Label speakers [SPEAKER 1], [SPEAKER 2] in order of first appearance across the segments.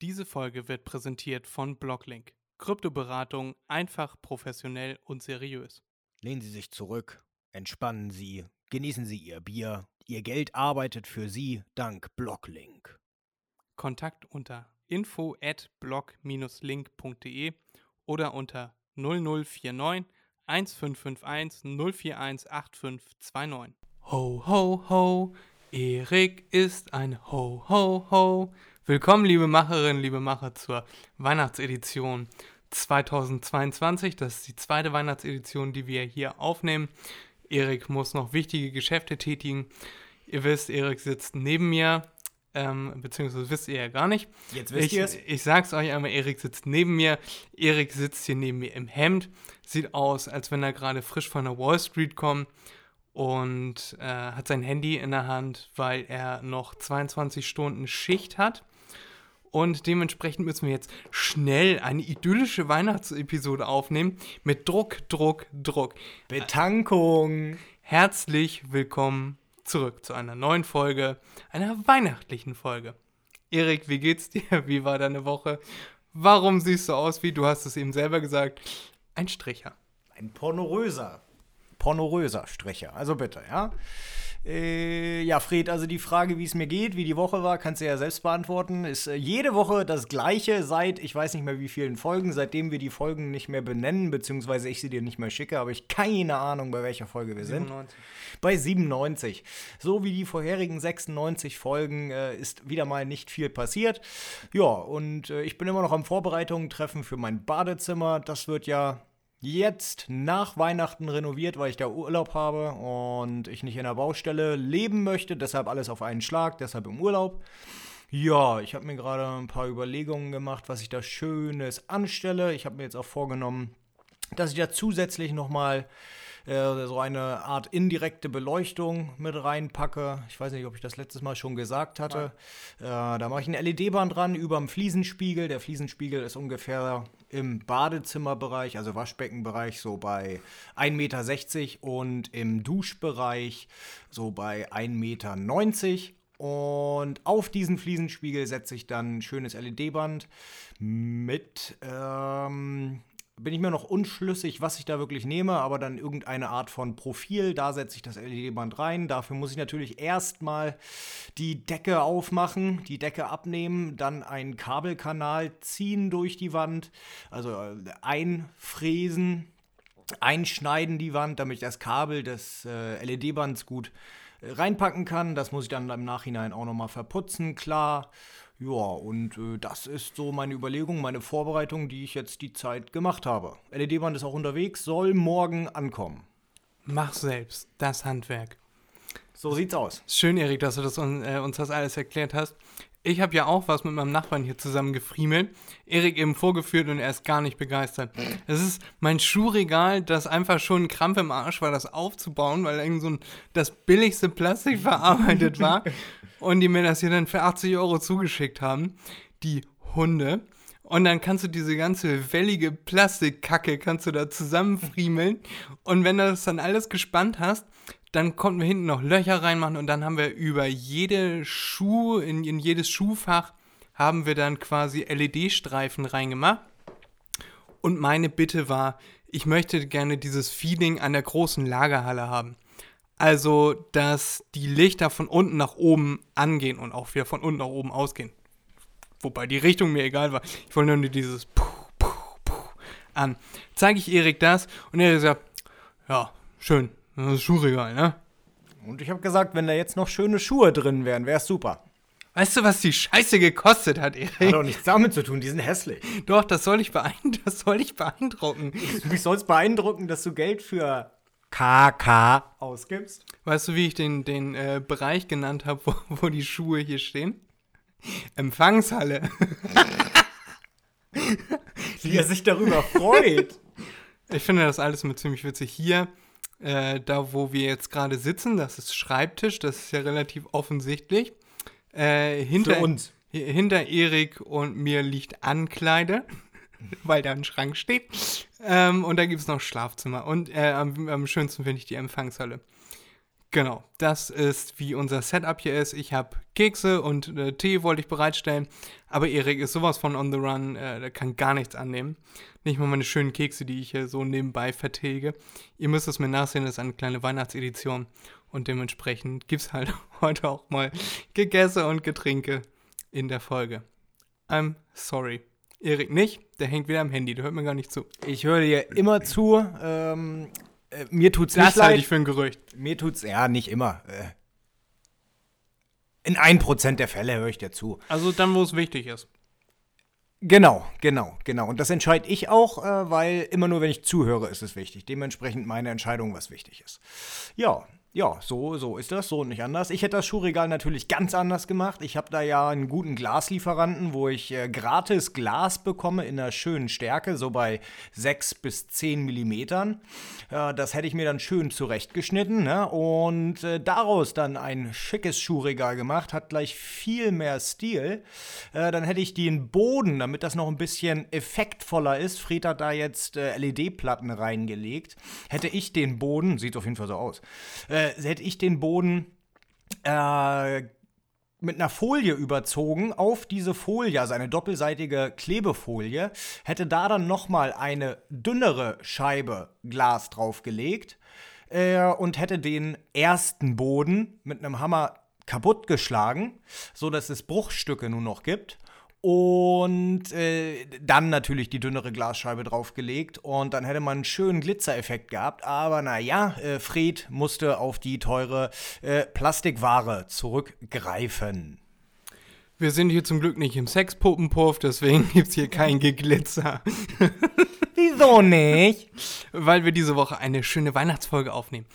[SPEAKER 1] Diese Folge wird präsentiert von Blocklink. Kryptoberatung einfach, professionell und seriös.
[SPEAKER 2] Lehnen Sie sich zurück, entspannen Sie, genießen Sie Ihr Bier. Ihr Geld arbeitet für Sie dank Blocklink.
[SPEAKER 1] Kontakt unter info at block-link.de oder unter 0049 1551 041 8529. Ho, ho, ho, Erik ist ein Ho, ho, ho. Willkommen, liebe Macherinnen, liebe Macher, zur Weihnachtsedition 2022. Das ist die zweite Weihnachtsedition, die wir hier aufnehmen. Erik muss noch wichtige Geschäfte tätigen. Ihr wisst, Erik sitzt neben mir, ähm, beziehungsweise wisst ihr ja gar nicht.
[SPEAKER 2] Jetzt wisst
[SPEAKER 1] Ich,
[SPEAKER 2] ihr es.
[SPEAKER 1] ich sag's euch einmal, Erik sitzt neben mir. Erik sitzt hier neben mir im Hemd. Sieht aus, als wenn er gerade frisch von der Wall Street kommt und äh, hat sein Handy in der Hand, weil er noch 22 Stunden Schicht hat. Und dementsprechend müssen wir jetzt schnell eine idyllische Weihnachtsepisode aufnehmen mit Druck, Druck, Druck.
[SPEAKER 2] Betankung.
[SPEAKER 1] Herzlich willkommen zurück zu einer neuen Folge, einer weihnachtlichen Folge. Erik, wie geht's dir? Wie war deine Woche? Warum siehst du aus wie, du hast es eben selber gesagt, ein Stricher?
[SPEAKER 2] Ein pornoröser. Pornoröser Stricher. Also bitte, ja. Äh, ja, Fred, also die Frage, wie es mir geht, wie die Woche war, kannst du ja selbst beantworten. Ist äh, jede Woche das gleiche seit, ich weiß nicht mehr wie vielen Folgen, seitdem wir die Folgen nicht mehr benennen, beziehungsweise ich sie dir nicht mehr schicke, habe ich keine Ahnung, bei welcher Folge wir sind.
[SPEAKER 1] 97.
[SPEAKER 2] Bei 97. So wie die vorherigen 96 Folgen äh, ist wieder mal nicht viel passiert. Ja, und äh, ich bin immer noch am Vorbereitungen treffen für mein Badezimmer. Das wird ja jetzt nach Weihnachten renoviert, weil ich da Urlaub habe und ich nicht in der Baustelle leben möchte. Deshalb alles auf einen Schlag, deshalb im Urlaub. Ja, ich habe mir gerade ein paar Überlegungen gemacht, was ich da Schönes anstelle. Ich habe mir jetzt auch vorgenommen, dass ich da zusätzlich nochmal äh, so eine Art indirekte Beleuchtung mit reinpacke. Ich weiß nicht, ob ich das letztes Mal schon gesagt hatte. Äh, da mache ich ein LED-Band dran über dem Fliesenspiegel. Der Fliesenspiegel ist ungefähr im Badezimmerbereich, also Waschbeckenbereich, so bei 1,60 Meter und im Duschbereich so bei 1,90 Meter. Und auf diesen Fliesenspiegel setze ich dann ein schönes LED-Band mit, ähm, bin ich mir noch unschlüssig, was ich da wirklich nehme, aber dann irgendeine Art von Profil. Da setze ich das LED-Band rein. Dafür muss ich natürlich erstmal die Decke aufmachen, die Decke abnehmen, dann einen Kabelkanal ziehen durch die Wand, also äh, einfräsen, einschneiden die Wand, damit ich das Kabel des äh, LED-Bands gut äh, reinpacken kann. Das muss ich dann im Nachhinein auch nochmal verputzen, klar. Ja, und äh, das ist so meine Überlegung, meine Vorbereitung, die ich jetzt die Zeit gemacht habe. LED-Band ist auch unterwegs, soll morgen ankommen.
[SPEAKER 1] Mach selbst, das Handwerk.
[SPEAKER 2] So sieht's aus.
[SPEAKER 1] Schön, Erik, dass du das, äh, uns das alles erklärt hast. Ich habe ja auch was mit meinem Nachbarn hier zusammen gefriemelt. Erik eben vorgeführt und er ist gar nicht begeistert. Es ist mein Schuhregal, das einfach schon ein Krampf im Arsch war, das aufzubauen, weil irgend so ein, das billigste Plastik verarbeitet war. Und die mir das hier dann für 80 Euro zugeschickt haben. Die Hunde. Und dann kannst du diese ganze wellige Plastikkacke kannst du da zusammenfriemeln. Und wenn du das dann alles gespannt hast, dann konnten wir hinten noch Löcher reinmachen und dann haben wir über jede Schuh, in, in jedes Schuhfach haben wir dann quasi LED-Streifen reingemacht. Und meine Bitte war, ich möchte gerne dieses Feeling an der großen Lagerhalle haben. Also, dass die Lichter von unten nach oben angehen und auch wieder von unten nach oben ausgehen. Wobei die Richtung mir egal war. Ich wollte nur dieses Puh, Puh, Puh an. Zeige ich Erik das und er sagt, ja, schön, das ist Schuhregal, ne?
[SPEAKER 2] Und ich habe gesagt, wenn da jetzt noch schöne Schuhe drin wären, wäre es super.
[SPEAKER 1] Weißt du, was die Scheiße gekostet hat,
[SPEAKER 2] Hat
[SPEAKER 1] Erik?
[SPEAKER 2] doch nichts damit zu tun, die sind hässlich.
[SPEAKER 1] Doch, das soll ich, beeindrucken. das soll ich beeindrucken.
[SPEAKER 2] Mich soll es beeindrucken, dass du Geld für KK ausgibst.
[SPEAKER 1] Weißt du, wie ich den, den äh, Bereich genannt habe, wo, wo die Schuhe hier stehen? Empfangshalle.
[SPEAKER 2] Wie er sich darüber freut.
[SPEAKER 1] Ich finde das alles mit ziemlich witzig. Hier, äh, da wo wir jetzt gerade sitzen, das ist Schreibtisch, das ist ja relativ offensichtlich. Äh, hinter,
[SPEAKER 2] Für uns.
[SPEAKER 1] hi- Hinter Erik und mir liegt Ankleide, weil da ein Schrank steht. Ähm, und da gibt es noch Schlafzimmer. Und äh, am, am schönsten finde ich die Empfangshalle. Genau, das ist wie unser Setup hier ist. Ich habe Kekse und äh, Tee wollte ich bereitstellen, aber Erik ist sowas von on the run, äh, der kann gar nichts annehmen. Nicht mal meine schönen Kekse, die ich hier so nebenbei vertilge. Ihr müsst es mir nachsehen, das ist eine kleine Weihnachtsedition und dementsprechend gibt es halt heute auch mal Gegesse und Getränke in der Folge. I'm sorry. Erik nicht, der hängt wieder am Handy, der hört mir gar nicht zu.
[SPEAKER 2] Ich höre dir immer zu. Ähm, äh, mir tut's
[SPEAKER 1] Das
[SPEAKER 2] nicht
[SPEAKER 1] halte
[SPEAKER 2] leid.
[SPEAKER 1] ich für ein Gerücht.
[SPEAKER 2] Mir tut's, ja, nicht immer. Äh, in 1% der Fälle höre ich dir zu.
[SPEAKER 1] Also dann, wo es wichtig ist.
[SPEAKER 2] Genau, genau, genau. Und das entscheide ich auch, äh, weil immer nur, wenn ich zuhöre, ist es wichtig. Dementsprechend meine Entscheidung, was wichtig ist. Ja, ja, so, so ist das, so und nicht anders. Ich hätte das Schuhregal natürlich ganz anders gemacht. Ich habe da ja einen guten Glaslieferanten, wo ich äh, gratis Glas bekomme in einer schönen Stärke, so bei 6 bis 10 Millimetern. Äh, das hätte ich mir dann schön zurechtgeschnitten ne? und äh, daraus dann ein schickes Schuhregal gemacht. Hat gleich viel mehr Stil. Äh, dann hätte ich den Boden, damit das noch ein bisschen effektvoller ist, Fred hat da jetzt äh, LED-Platten reingelegt. Hätte ich den Boden, sieht auf jeden Fall so aus, äh, hätte ich den Boden äh, mit einer Folie überzogen auf diese Folie, also eine doppelseitige Klebefolie, hätte da dann nochmal eine dünnere Scheibe Glas draufgelegt äh, und hätte den ersten Boden mit einem Hammer kaputtgeschlagen, so dass es Bruchstücke nur noch gibt. Und äh, dann natürlich die dünnere Glasscheibe draufgelegt und dann hätte man einen schönen Glitzereffekt gehabt. Aber naja, äh, Fred musste auf die teure äh, Plastikware zurückgreifen.
[SPEAKER 1] Wir sind hier zum Glück nicht im Sexpuppenpuff, deswegen gibt es hier kein Geglitzer.
[SPEAKER 2] Wieso nicht?
[SPEAKER 1] weil wir diese Woche eine schöne Weihnachtsfolge aufnehmen.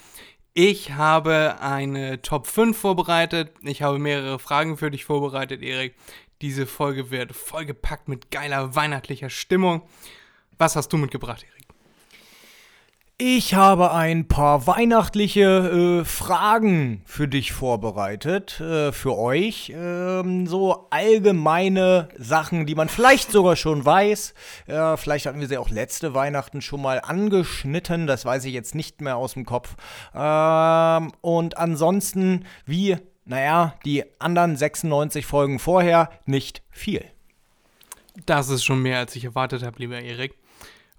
[SPEAKER 1] Ich habe eine Top 5 vorbereitet. Ich habe mehrere Fragen für dich vorbereitet, Erik. Diese Folge wird vollgepackt mit geiler weihnachtlicher Stimmung. Was hast du mitgebracht, Erik?
[SPEAKER 2] Ich habe ein paar weihnachtliche äh, Fragen für dich vorbereitet, äh, für euch. Ähm, so allgemeine Sachen, die man vielleicht sogar schon weiß. Äh, vielleicht hatten wir sie auch letzte Weihnachten schon mal angeschnitten, das weiß ich jetzt nicht mehr aus dem Kopf. Ähm, und ansonsten, wie, naja, die anderen 96 Folgen vorher, nicht viel.
[SPEAKER 1] Das ist schon mehr, als ich erwartet habe, lieber Erik.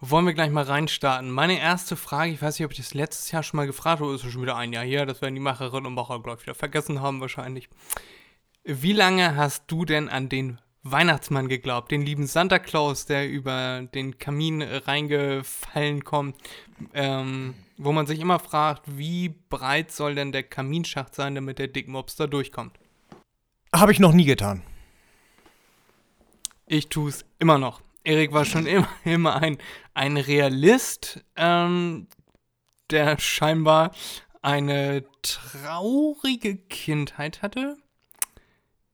[SPEAKER 1] Wollen wir gleich mal reinstarten? Meine erste Frage, ich weiß nicht, ob ich das letztes Jahr schon mal gefragt habe, ist schon wieder ein Jahr her, das werden die Macherinnen und Macher, glaube ich, wieder vergessen haben wahrscheinlich. Wie lange hast du denn an den Weihnachtsmann geglaubt, den lieben Santa Claus, der über den Kamin reingefallen kommt, ähm, wo man sich immer fragt, wie breit soll denn der Kaminschacht sein, damit der Dickmops da durchkommt?
[SPEAKER 2] Habe ich noch nie getan.
[SPEAKER 1] Ich tue es immer noch. Erik war schon immer, immer ein, ein Realist, ähm, der scheinbar eine traurige Kindheit hatte.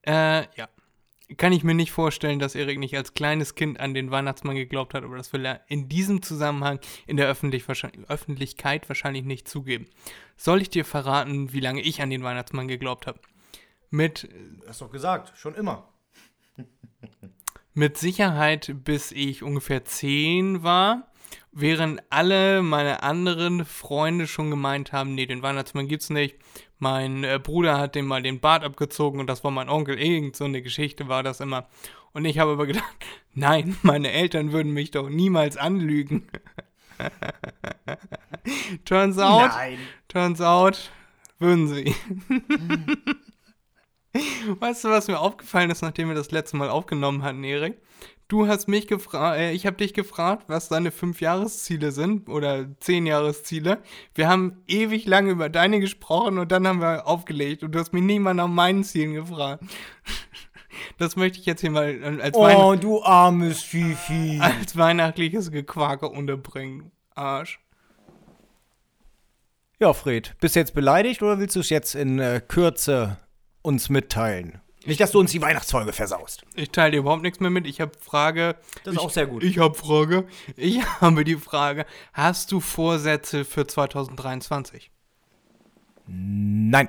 [SPEAKER 1] Äh, ja. Kann ich mir nicht vorstellen, dass Erik nicht als kleines Kind an den Weihnachtsmann geglaubt hat, aber das will er in diesem Zusammenhang in der Öffentlich Öffentlichkeit wahrscheinlich nicht zugeben. Soll ich dir verraten, wie lange ich an den Weihnachtsmann geglaubt habe? Mit
[SPEAKER 2] Hast doch gesagt, schon immer.
[SPEAKER 1] Mit Sicherheit, bis ich ungefähr 10 war, während alle meine anderen Freunde schon gemeint haben, nee, den Weihnachtsmann gibt's nicht. Mein äh, Bruder hat dem mal den Bart abgezogen und das war mein Onkel. Irgend so eine Geschichte war das immer. Und ich habe aber gedacht, nein, meine Eltern würden mich doch niemals anlügen. turns out,
[SPEAKER 2] Nein.
[SPEAKER 1] turns out, würden sie. Weißt du, was mir aufgefallen ist, nachdem wir das letzte Mal aufgenommen hatten, Erik? Du hast mich gefragt, äh, ich habe dich gefragt, was deine fünf Jahresziele sind oder zehn Jahresziele. Wir haben ewig lange über deine gesprochen und dann haben wir aufgelegt und du hast mich nie mal nach meinen Zielen gefragt. Das möchte ich jetzt hier mal äh, als,
[SPEAKER 2] Oh, du armes Fifi.
[SPEAKER 1] als weihnachtliches Gequake unterbringen. Arsch.
[SPEAKER 2] Ja, Fred, bist du jetzt beleidigt oder willst du es jetzt in äh, Kürze uns mitteilen? Nicht, dass du uns die Weihnachtsfolge versaust.
[SPEAKER 1] Ich teile dir überhaupt nichts mehr mit. Ich habe Frage.
[SPEAKER 2] Das ist
[SPEAKER 1] ich,
[SPEAKER 2] auch sehr gut.
[SPEAKER 1] Ich habe Frage. Ich habe die Frage. Hast du Vorsätze für 2023?
[SPEAKER 2] Nein.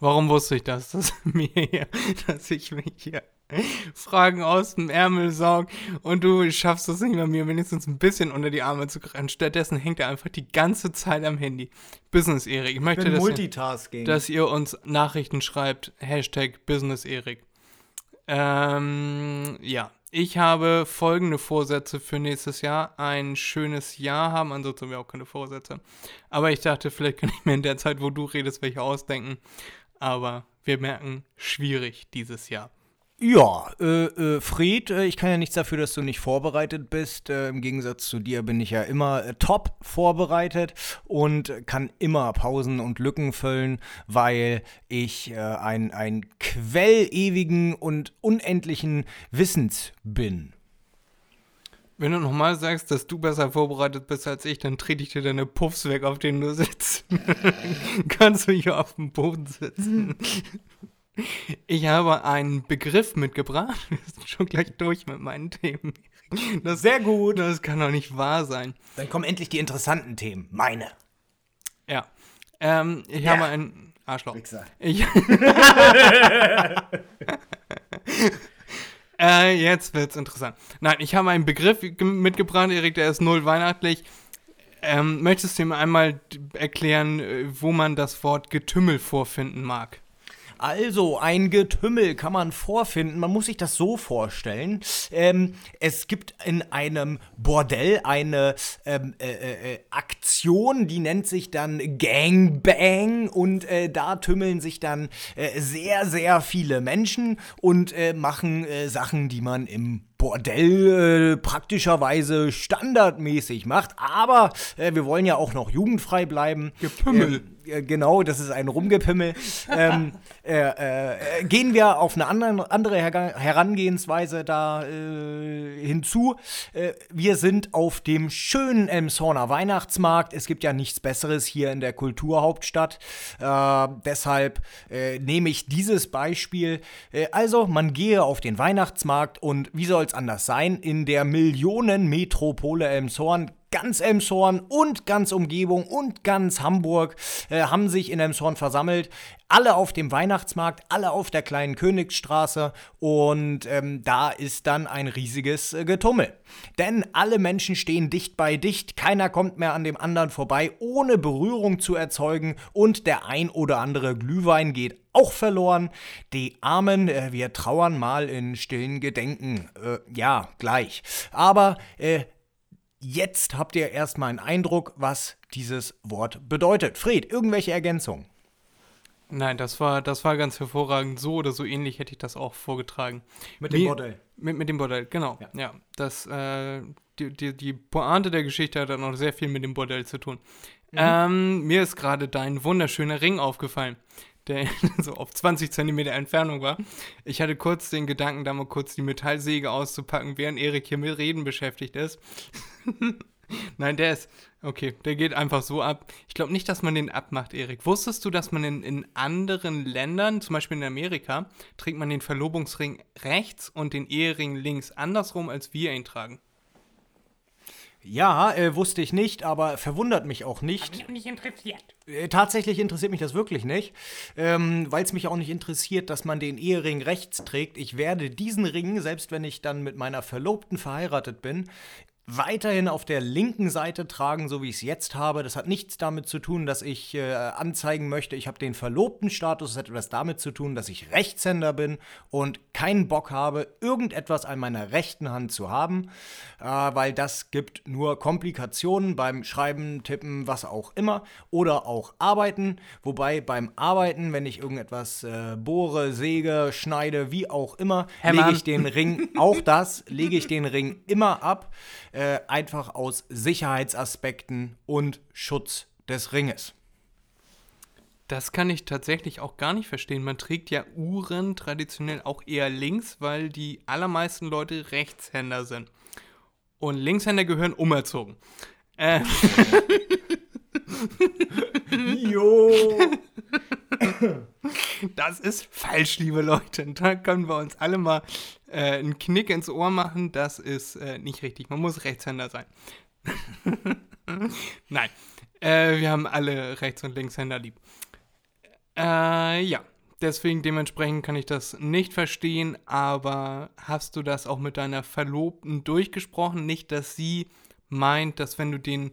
[SPEAKER 1] Warum wusste ich das? Dass, mir hier, dass ich mich hier Fragen aus dem Ärmel saugt und du schaffst es nicht mehr, mir wenigstens ein bisschen unter die Arme zu greifen. Stattdessen hängt er einfach die ganze Zeit am Handy. Business Erik. Ich möchte, dass ihr, dass ihr uns Nachrichten schreibt. Hashtag Business Erik. Ähm, ja. Ich habe folgende Vorsätze für nächstes Jahr. Ein schönes Jahr haben, ansonsten haben wir auch keine Vorsätze. Aber ich dachte, vielleicht kann ich mir in der Zeit, wo du redest, welche ausdenken. Aber wir merken, schwierig dieses Jahr.
[SPEAKER 2] Ja, äh, äh, Fred, äh, ich kann ja nichts dafür, dass du nicht vorbereitet bist. Äh, Im Gegensatz zu dir bin ich ja immer äh, top vorbereitet und kann immer Pausen und Lücken füllen, weil ich äh, ein, ein Quell ewigen und unendlichen Wissens bin.
[SPEAKER 1] Wenn du nochmal sagst, dass du besser vorbereitet bist als ich, dann trete ich dir deine Puffs weg, auf denen du sitzt. Kannst du hier auf dem Boden sitzen. Ich habe einen Begriff mitgebracht. Wir sind schon gleich durch mit meinen Themen. Das,
[SPEAKER 2] Sehr gut.
[SPEAKER 1] das kann doch nicht wahr sein.
[SPEAKER 2] Dann kommen endlich die interessanten Themen. Meine.
[SPEAKER 1] Ja. Ähm, ich
[SPEAKER 2] Ja.
[SPEAKER 1] habe einen Arschloch.
[SPEAKER 2] Wichser.
[SPEAKER 1] Ich äh, jetzt wird's interessant. Nein, ich habe einen Begriff ge- mitgebracht, Erik, der ist null weihnachtlich. Ähm, möchtest du mir einmal erklären, äh, wo man das Wort Getümmel vorfinden mag?
[SPEAKER 2] Also, ein Getümmel kann man vorfinden. Man muss sich das so vorstellen. Ähm, es gibt in einem Bordell eine ähm, äh, äh, äh, Aktion, die nennt sich dann Gangbang. Und äh, da tümmeln sich dann äh, sehr, sehr viele Menschen und äh, machen Sachen, die man im Bordell äh, praktischerweise standardmäßig macht. Aber äh, wir wollen ja auch noch jugendfrei bleiben.
[SPEAKER 1] Gepümmel.
[SPEAKER 2] Ähm, äh, genau, das ist ein Rumgepimmel. ähm, äh, äh, gehen wir auf eine andere Herga- Herangehensweise da äh, hinzu. Äh, wir sind auf dem schönen Elmshorner Weihnachtsmarkt. Es gibt ja nichts Besseres hier in der Kulturhauptstadt. Äh, deshalb äh, nehme ich dieses Beispiel. Äh, also, man gehe auf den Weihnachtsmarkt und wie soll es anders sein? In der Millionenmetropole Elmshorn ganz Elmshorn und ganz Umgebung und ganz Hamburg äh, haben sich in Elmshorn versammelt. Alle auf dem Weihnachtsmarkt, alle auf der kleinen Königsstraße und ähm, da ist dann ein riesiges äh, Getummel. Denn alle Menschen stehen dicht bei dicht, keiner kommt mehr an dem anderen vorbei, ohne Berührung zu erzeugen und der ein oder andere Glühwein geht auch verloren. Die Armen, äh, wir trauern mal in stillen Gedenken. Äh, ja, gleich. Aber äh, Jetzt habt ihr erstmal einen Eindruck, was dieses Wort bedeutet. Fred, irgendwelche Ergänzungen?
[SPEAKER 1] Nein, das war, das war ganz hervorragend. So oder so ähnlich hätte ich das auch vorgetragen.
[SPEAKER 2] Mit
[SPEAKER 1] dem
[SPEAKER 2] Bordell.
[SPEAKER 1] Mit, mit dem Bordell, genau.
[SPEAKER 2] Ja.
[SPEAKER 1] Ja, das, äh, die, die, die Pointe der Geschichte hat dann noch sehr viel mit dem Bordell zu tun. Ähm, mir ist gerade dein wunderschöner Ring aufgefallen, der so auf 20 Zentimeter Entfernung war. Ich hatte kurz den Gedanken, da mal kurz die Metallsäge auszupacken, während Erik hier mit Reden beschäftigt ist. Nein, der ist, okay, der geht einfach so ab. Ich glaube nicht, dass man den abmacht, Erik. Wusstest du, dass man in, in anderen Ländern, zum Beispiel in Amerika, trägt man den Verlobungsring rechts und den Ehering links andersrum, als wir ihn tragen?
[SPEAKER 2] Ja, äh, wusste ich nicht, aber verwundert mich auch nicht.
[SPEAKER 3] mich auch nicht interessiert.
[SPEAKER 2] Äh, tatsächlich interessiert mich das wirklich nicht, ähm, weil es mich auch nicht interessiert, dass man den Ehering rechts trägt. Ich werde diesen Ring, selbst wenn ich dann mit meiner Verlobten verheiratet bin, weiterhin auf der linken Seite tragen, so wie ich es jetzt habe. Das hat nichts damit zu tun, dass ich äh, anzeigen möchte, ich habe den verlobten Status. Das hat etwas damit zu tun, dass ich Rechtshänder bin und keinen Bock habe, irgendetwas an meiner rechten Hand zu haben, äh, weil das gibt nur Komplikationen beim Schreiben, Tippen, was auch immer oder auch Arbeiten. Wobei beim Arbeiten, wenn ich irgendetwas äh, bohre, säge, schneide, wie auch immer, lege ich den Ring, auch das, lege ich den Ring immer ab, äh, einfach aus Sicherheitsaspekten und Schutz des Ringes.
[SPEAKER 1] Das kann ich tatsächlich auch gar nicht verstehen. Man trägt ja Uhren traditionell auch eher links, weil die allermeisten Leute Rechtshänder sind. Und Linkshänder gehören umerzogen. Äh,
[SPEAKER 2] Jo!
[SPEAKER 1] Das ist falsch, liebe Leute. Da können wir uns alle mal äh, einen Knick ins Ohr machen. Das ist äh, nicht richtig. Man muss Rechtshänder sein. Nein. Äh, wir haben alle Rechts- und Linkshänder lieb. Äh, ja. Deswegen dementsprechend kann ich das nicht verstehen, aber hast du das auch mit deiner Verlobten durchgesprochen? Nicht, dass sie meint, dass wenn du den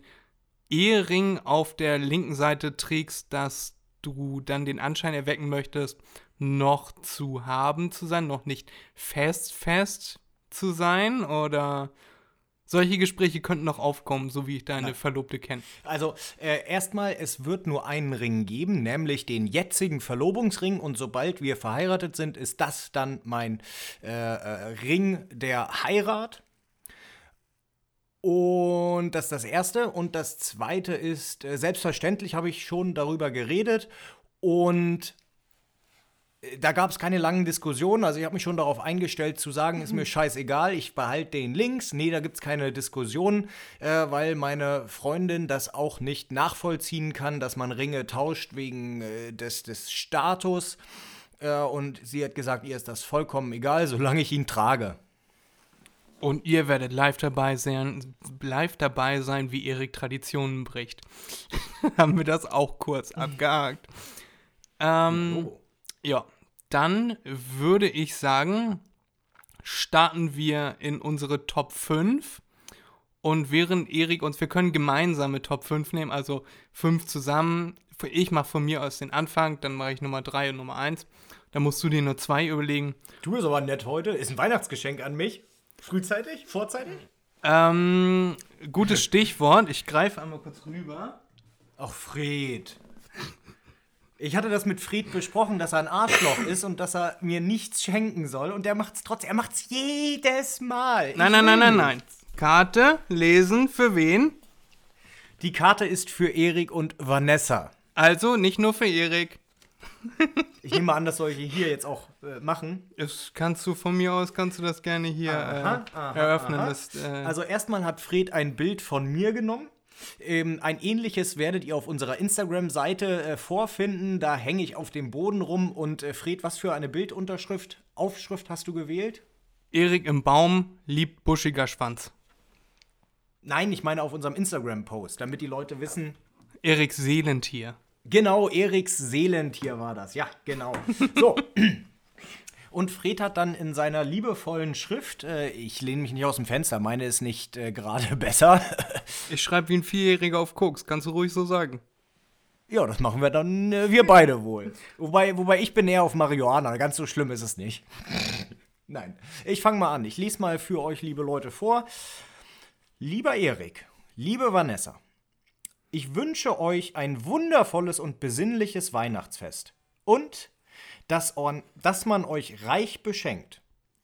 [SPEAKER 1] Ehering auf der linken Seite trägst, dass du dann den Anschein erwecken möchtest, noch zu haben zu sein, noch nicht fest fest zu sein oder solche Gespräche könnten noch aufkommen, so wie ich deine Nein. Verlobte kenne.
[SPEAKER 2] Also äh, erstmal, es wird nur einen Ring geben, nämlich den jetzigen Verlobungsring. Und sobald wir verheiratet sind, ist das dann mein äh, äh, Ring der Heirat. Und das ist das Erste. Und das Zweite ist, äh, selbstverständlich habe ich schon darüber geredet. Und da gab es keine langen Diskussionen. Also ich habe mich schon darauf eingestellt zu sagen, ist mir mhm. scheißegal, ich behalte den links. Nee, da gibt es keine Diskussion, äh, weil meine Freundin das auch nicht nachvollziehen kann, dass man Ringe tauscht wegen äh, des, des Status. Äh, und sie hat gesagt, ihr ist das vollkommen egal, solange ich ihn trage.
[SPEAKER 1] Und ihr werdet live dabei sein, live dabei sein, wie Erik Traditionen bricht. Haben wir das auch kurz abgehakt. Ähm, oh. Ja, dann würde ich sagen, starten wir in unsere Top 5. Und während Erik uns, wir können gemeinsame Top 5 nehmen, also 5 zusammen. Ich mache von mir aus den Anfang, dann mache ich Nummer 3 und Nummer 1. Dann musst du dir nur zwei überlegen.
[SPEAKER 2] Du bist aber nett heute. Ist ein Weihnachtsgeschenk an mich. Frühzeitig? Vorzeitig?
[SPEAKER 1] Ähm, gutes Stichwort. Ich greife einmal kurz rüber.
[SPEAKER 2] Ach, Fred. Ich hatte das mit Fried besprochen, dass er ein Arschloch ist und dass er mir nichts schenken soll. Und er macht es trotzdem. Er macht es jedes Mal.
[SPEAKER 1] Nein, nein, nein, nein, nein. Karte lesen für wen?
[SPEAKER 2] Die Karte ist für Erik und Vanessa.
[SPEAKER 1] Also nicht nur für Erik.
[SPEAKER 2] Ich nehme an, das soll ich hier jetzt auch äh, machen.
[SPEAKER 1] Das kannst du von mir aus, kannst du das gerne hier aha, äh, aha, eröffnen. Aha. Das,
[SPEAKER 2] äh also erstmal hat Fred ein Bild von mir genommen ähm, ein ähnliches werdet ihr auf unserer Instagram-Seite äh, vorfinden. Da hänge ich auf dem Boden rum. Und äh, Fred, was für eine Bildunterschrift, Aufschrift hast du gewählt?
[SPEAKER 1] Erik im Baum liebt buschiger Schwanz.
[SPEAKER 2] Nein, ich meine auf unserem Instagram-Post, damit die Leute wissen.
[SPEAKER 1] Eriks Seelentier.
[SPEAKER 2] Genau, Eriks Seelentier war das. Ja, genau. So. Und Fred hat dann in seiner liebevollen Schrift, äh, ich lehne mich nicht aus dem Fenster, meine ist nicht äh, gerade besser.
[SPEAKER 1] ich schreibe wie ein Vierjähriger auf Koks, kannst du ruhig so sagen.
[SPEAKER 2] Ja, das machen wir dann äh, wir beide wohl. Wobei, wobei ich bin eher auf Marihuana, ganz so schlimm ist es nicht. Nein, ich fange mal an. Ich lese mal für euch, liebe Leute, vor. Lieber Erik, liebe Vanessa, ich wünsche euch ein wundervolles und besinnliches Weihnachtsfest. Und dass, dass man euch reich beschenkt,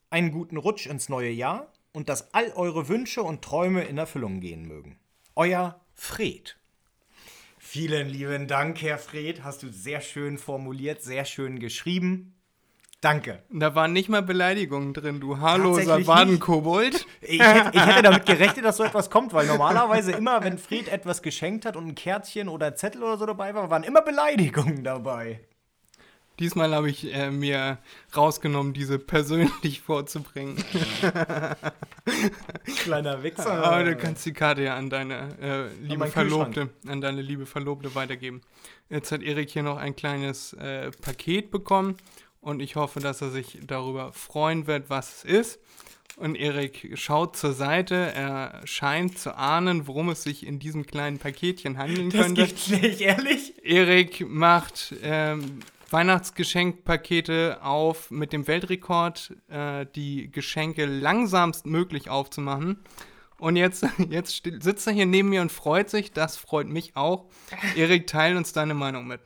[SPEAKER 2] einen guten Rutsch ins neue Jahr und dass all eure Wünsche und Träume in Erfüllung gehen mögen. Euer Fred. Vielen lieben Dank, Herr Fred. Hast du sehr schön formuliert, sehr schön geschrieben. Danke.
[SPEAKER 1] Da waren nicht mal Beleidigungen drin, du haarloser Wadenkobold.
[SPEAKER 2] Ich, hätte, ich hätte damit gerechnet, dass so etwas kommt, weil normalerweise immer, wenn Fred etwas geschenkt hat und ein Kärtchen oder Zettel oder so dabei war, waren immer Beleidigungen dabei.
[SPEAKER 1] Diesmal habe ich äh, mir rausgenommen, diese persönlich vorzubringen.
[SPEAKER 2] Kleiner Wichser.
[SPEAKER 1] Aber du kannst die Karte ja an deine äh, liebe an Verlobte, an deine liebe Verlobte weitergeben. Jetzt hat Erik hier noch ein kleines äh, Paket bekommen und ich hoffe, dass er sich darüber freuen wird, was es ist. Und Erik schaut zur Seite. Er scheint zu ahnen, worum es sich in diesem kleinen Paketchen handeln das könnte. Das
[SPEAKER 2] gibt's nicht, ehrlich?
[SPEAKER 1] Erik macht ähm, Weihnachtsgeschenkpakete auf mit dem Weltrekord, äh, die Geschenke langsamst möglich aufzumachen. Und jetzt, jetzt sitzt er hier neben mir und freut sich. Das freut mich auch. Erik, teil uns deine Meinung mit.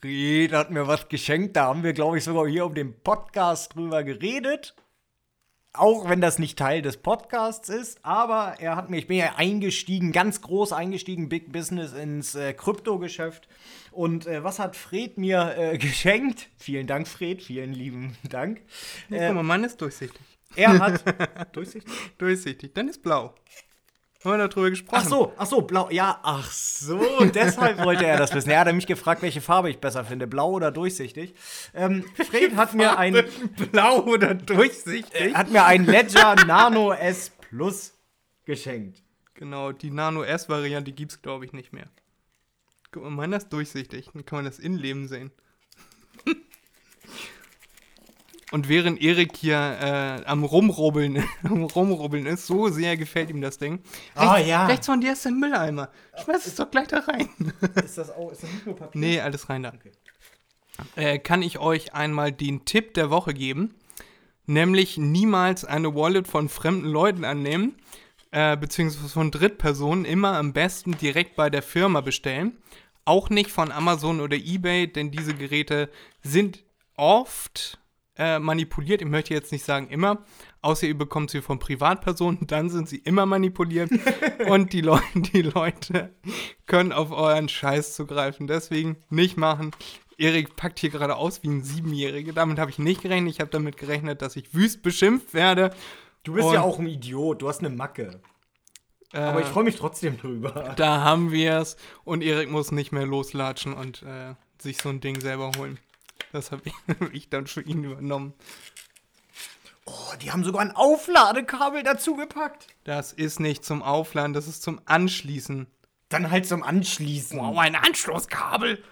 [SPEAKER 2] Fred hat mir was geschenkt. Da haben wir, glaube ich, sogar hier auf dem Podcast drüber geredet. Auch wenn das nicht Teil des Podcasts ist, aber er hat mir, ich bin ja eingestiegen, ganz groß eingestiegen, Big Business ins äh, Kryptogeschäft. Und äh, was hat Fred mir äh, geschenkt? Vielen Dank, Fred, vielen lieben Dank.
[SPEAKER 1] Äh, guck mal, Mann ist durchsichtig.
[SPEAKER 2] Er hat.
[SPEAKER 1] durchsichtig? Durchsichtig, dann ist blau. Haben wir darüber gesprochen?
[SPEAKER 2] Ach so, ach so, blau. Ja, ach so, deshalb wollte er das wissen. Er hat mich gefragt, welche Farbe ich besser finde, blau oder durchsichtig. Ähm, Fred hat mir ein
[SPEAKER 1] blau oder durchsichtig.
[SPEAKER 2] Hat mir ein Ledger Nano S Plus geschenkt.
[SPEAKER 1] Genau, die Nano S Variante gibt es glaube ich nicht mehr. Guck mal, meiner ist durchsichtig, dann kann man das Innenleben sehen. Und während Erik hier äh, am Rumrubbeln, am Rumrubbeln ist, so sehr gefällt ihm das Ding.
[SPEAKER 2] Ah,
[SPEAKER 1] rechts,
[SPEAKER 2] ja.
[SPEAKER 1] Rechts von dir ist der Mülleimer. Schmeiß es doch gleich da rein.
[SPEAKER 2] Ist das auch, ist das nicht nur Papier?
[SPEAKER 1] Nee, alles rein da. Äh, kann ich euch einmal den Tipp der Woche geben. Nämlich niemals eine Wallet von fremden Leuten annehmen, äh, beziehungsweise von Drittpersonen, immer am besten direkt bei der Firma bestellen. Auch nicht von Amazon oder eBay, denn diese Geräte sind oft äh, manipuliert. Ich möchte jetzt nicht sagen immer, außer ihr bekommt sie von Privatpersonen, dann sind sie immer manipuliert und die, Leu die Leute können auf euren Scheiß zugreifen. Deswegen nicht machen. Erik packt hier gerade aus wie ein Siebenjähriger. Damit habe ich nicht gerechnet. Ich habe damit gerechnet, dass ich wüst beschimpft werde.
[SPEAKER 2] Du bist
[SPEAKER 1] Und-
[SPEAKER 2] ja auch ein Idiot, du hast eine Macke. Aber ich freue mich trotzdem drüber.
[SPEAKER 1] Da haben wir es. Und Erik muss nicht mehr loslatschen und äh, sich so ein Ding selber holen. Das habe ich, ich dann für ihn übernommen.
[SPEAKER 2] Oh, die haben sogar ein Aufladekabel dazu gepackt.
[SPEAKER 1] Das ist nicht zum Aufladen, das ist zum Anschließen.
[SPEAKER 2] Dann halt zum Anschließen.
[SPEAKER 1] ein Anschlusskabel.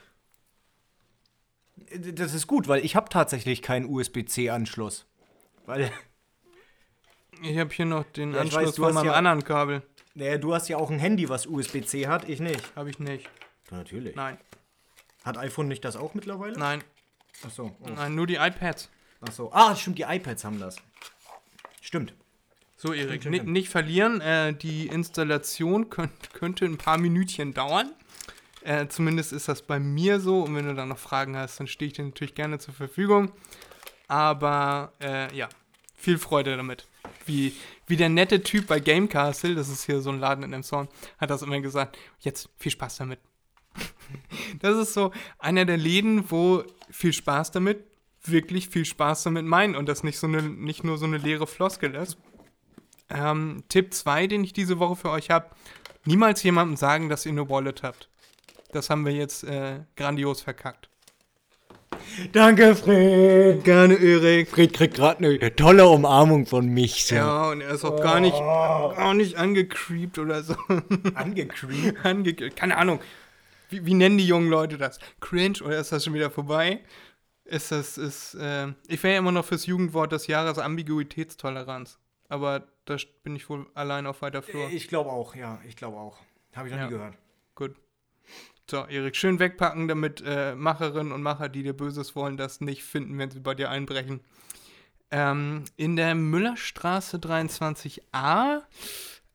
[SPEAKER 2] Das ist gut, weil ich habe tatsächlich keinen USB-C-Anschluss. Weil,
[SPEAKER 1] Ich habe hier noch den
[SPEAKER 2] Ja,
[SPEAKER 1] Anschluss
[SPEAKER 2] weiß, du
[SPEAKER 1] von meinem
[SPEAKER 2] ja-
[SPEAKER 1] anderen Kabel.
[SPEAKER 2] naja, du hast ja auch ein Handy, was USB-C hat, ich nicht.
[SPEAKER 1] Habe ich nicht.
[SPEAKER 2] Natürlich.
[SPEAKER 1] Nein,
[SPEAKER 2] Hat iPhone nicht das auch mittlerweile?
[SPEAKER 1] nein,
[SPEAKER 2] Achso. Oh.
[SPEAKER 1] nein, nur die iPads.
[SPEAKER 2] Achso. Ah, stimmt, die iPads haben das. Stimmt.
[SPEAKER 1] So, Erik,
[SPEAKER 2] stimmt,
[SPEAKER 1] ni-
[SPEAKER 2] stimmt.
[SPEAKER 1] nicht verlieren. Äh, die Installation könnt, könnte ein paar Minütchen dauern. Äh, zumindest ist das bei mir so. Und wenn du da noch Fragen hast, dann stehe ich dir natürlich gerne zur Verfügung. Aber äh, ja, viel Freude damit. Wie, wie der nette Typ bei Game Castle, das ist hier so ein Laden in dem Sound, hat das immer gesagt. Jetzt viel Spaß damit. Das ist so einer der Läden, wo viel Spaß damit, wirklich viel Spaß damit meinen und das nicht, so eine, nicht nur so eine leere Floskel ist. Ähm, Tipp 2, den ich diese Woche für euch habe: Niemals jemandem sagen, dass ihr eine Wallet habt. Das haben wir jetzt äh, grandios verkackt.
[SPEAKER 2] Danke, Fred.
[SPEAKER 1] Gerne, Erik.
[SPEAKER 2] Fred kriegt gerade eine tolle Umarmung von mich. So.
[SPEAKER 1] Ja, und er ist auch gar nicht, gar nicht angecreept oder so.
[SPEAKER 2] Angecreept.
[SPEAKER 1] Ange Keine Ahnung. Wie, wie nennen die jungen Leute das? Cringe oder ist das schon wieder vorbei? Ist das, ist, äh, ich wäre ja immer noch fürs Jugendwort des Jahres Ambiguitätstoleranz. Aber da bin ich wohl allein auf weiter Flur.
[SPEAKER 2] Ich glaube auch, ja, ich glaube auch. Habe ich noch
[SPEAKER 1] Ja.
[SPEAKER 2] nie gehört.
[SPEAKER 1] Gut. So, Erik, schön wegpacken, damit äh, Macherinnen und Macher, die dir Böses wollen, das nicht finden, wenn sie bei dir einbrechen. Ähm, in der Müllerstraße 23a,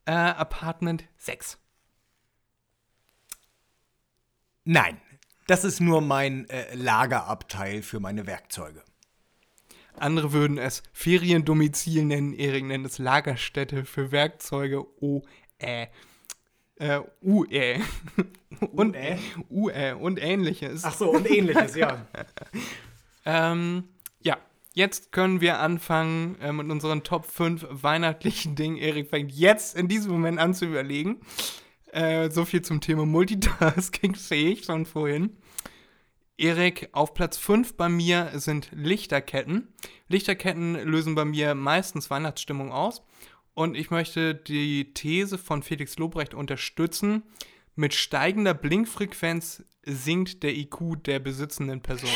[SPEAKER 1] äh, Apartment 6.
[SPEAKER 2] Nein, das ist nur mein äh, Lagerabteil für meine Werkzeuge.
[SPEAKER 1] Andere würden es Feriendomizil nennen, Erik nennt es Lagerstätte für Werkzeuge OE. Äh, UE. und,
[SPEAKER 2] UE?
[SPEAKER 1] UE und ähnliches.
[SPEAKER 2] Ach so, und ähnliches, ja.
[SPEAKER 1] Ähm, ja, jetzt können wir anfangen äh, mit unseren Top 5 weihnachtlichen Dingen. Erik fängt jetzt in diesem Moment an zu überlegen. Äh, so viel zum Thema Multitasking fähig von vorhin. Erik, auf Platz 5 bei mir sind Lichterketten. Lichterketten lösen bei mir meistens Weihnachtsstimmung aus. Und ich möchte die These von Felix Lobrecht unterstützen. Mit steigender Blinkfrequenz sinkt der IQ der besitzenden Person.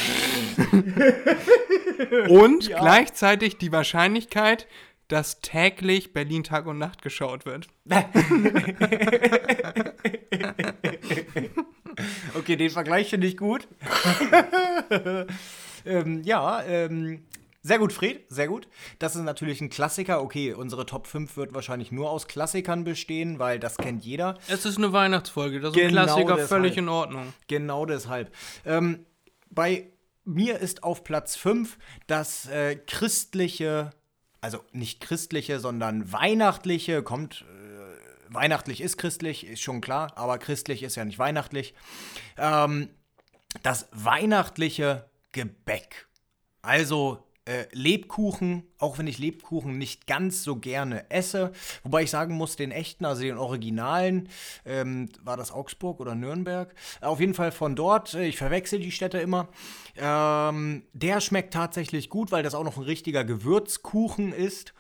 [SPEAKER 1] und gleichzeitig die Wahrscheinlichkeit, dass täglich Berlin Tag und Nacht geschaut wird.
[SPEAKER 2] Okay, den Vergleich finde ich gut. ähm, ja, ähm, sehr gut, Fred, sehr gut. Das ist natürlich ein Klassiker. Okay, unsere Top 5 wird wahrscheinlich nur aus Klassikern bestehen, weil das kennt jeder.
[SPEAKER 1] Es ist eine Weihnachtsfolge, das ist
[SPEAKER 2] Genau
[SPEAKER 1] ein Klassiker,
[SPEAKER 2] deshalb.
[SPEAKER 1] völlig in Ordnung.
[SPEAKER 2] Genau deshalb. Ähm, bei mir ist auf Platz 5 das äh, christliche, also nicht christliche, sondern weihnachtliche, kommt, äh, weihnachtlich ist christlich, ist schon klar, aber christlich ist ja nicht weihnachtlich. Ähm, das weihnachtliche Gebäck. Also äh, Lebkuchen, auch wenn ich Lebkuchen nicht ganz so gerne esse. Wobei ich sagen muss, den echten, also den originalen, ähm, war das Augsburg oder Nürnberg? Auf jeden Fall von dort, äh, ich verwechsel die Städte immer. Ähm, der schmeckt tatsächlich gut, weil das auch noch ein richtiger Gewürzkuchen ist.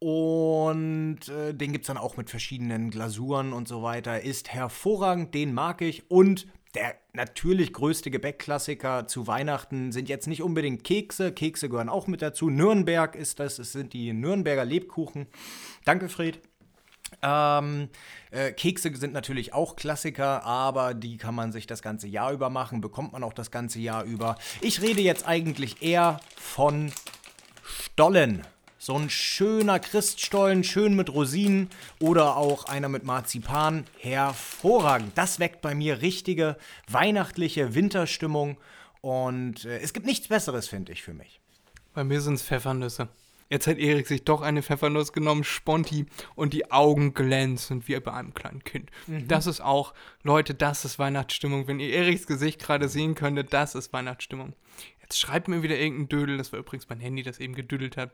[SPEAKER 2] Und äh, den gibt es dann auch mit verschiedenen Glasuren und so weiter. Ist hervorragend, den mag ich. Und der natürlich größte Gebäckklassiker zu Weihnachten sind jetzt nicht unbedingt Kekse. Kekse gehören auch mit dazu. Nürnberg ist das, es sind die Nürnberger Lebkuchen. Danke, Fred. Ähm, äh, Kekse sind natürlich auch Klassiker, aber die kann man sich das ganze Jahr über machen, bekommt man auch das ganze Jahr über. Ich rede jetzt eigentlich eher von Stollen. So ein schöner Christstollen, schön mit Rosinen oder auch einer mit Marzipan. Hervorragend. Das weckt bei mir richtige weihnachtliche Winterstimmung. Und äh, es gibt nichts Besseres, finde ich, für mich.
[SPEAKER 1] Bei mir sind es Pfeffernüsse. Jetzt hat Erik sich doch eine Pfeffernuss genommen, Sponti, und die Augen glänzen wie bei einem kleinen Kind. Mhm. Das ist auch, Leute, das ist Weihnachtsstimmung. Wenn ihr Eriks Gesicht gerade sehen könntet, das ist Weihnachtsstimmung. Jetzt schreibt mir wieder irgendein Dödel, das war übrigens mein Handy, das eben gedüdelt hat.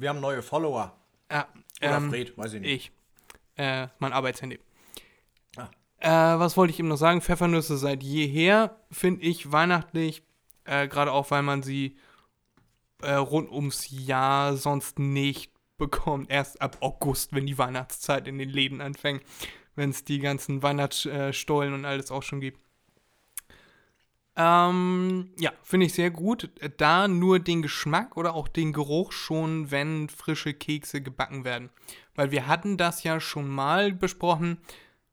[SPEAKER 2] Wir haben neue Follower.
[SPEAKER 1] Ja,
[SPEAKER 2] Oder ähm, Fred, weiß ich nicht.
[SPEAKER 1] Ich. Äh, mein Arbeitshandy. Ah. Äh, was wollte ich ihm noch sagen? Pfeffernüsse seit jeher finde ich weihnachtlich, äh, gerade auch, weil man sie äh, rund ums Jahr sonst nicht bekommt. Erst ab August, wenn die Weihnachtszeit in den Läden anfängt, wenn es die ganzen Weihnachtsstollen und alles auch schon gibt. Ähm, ja, finde ich sehr gut. Da nur den Geschmack oder auch den Geruch schon, wenn frische Kekse gebacken werden. Weil wir hatten das ja schon mal besprochen.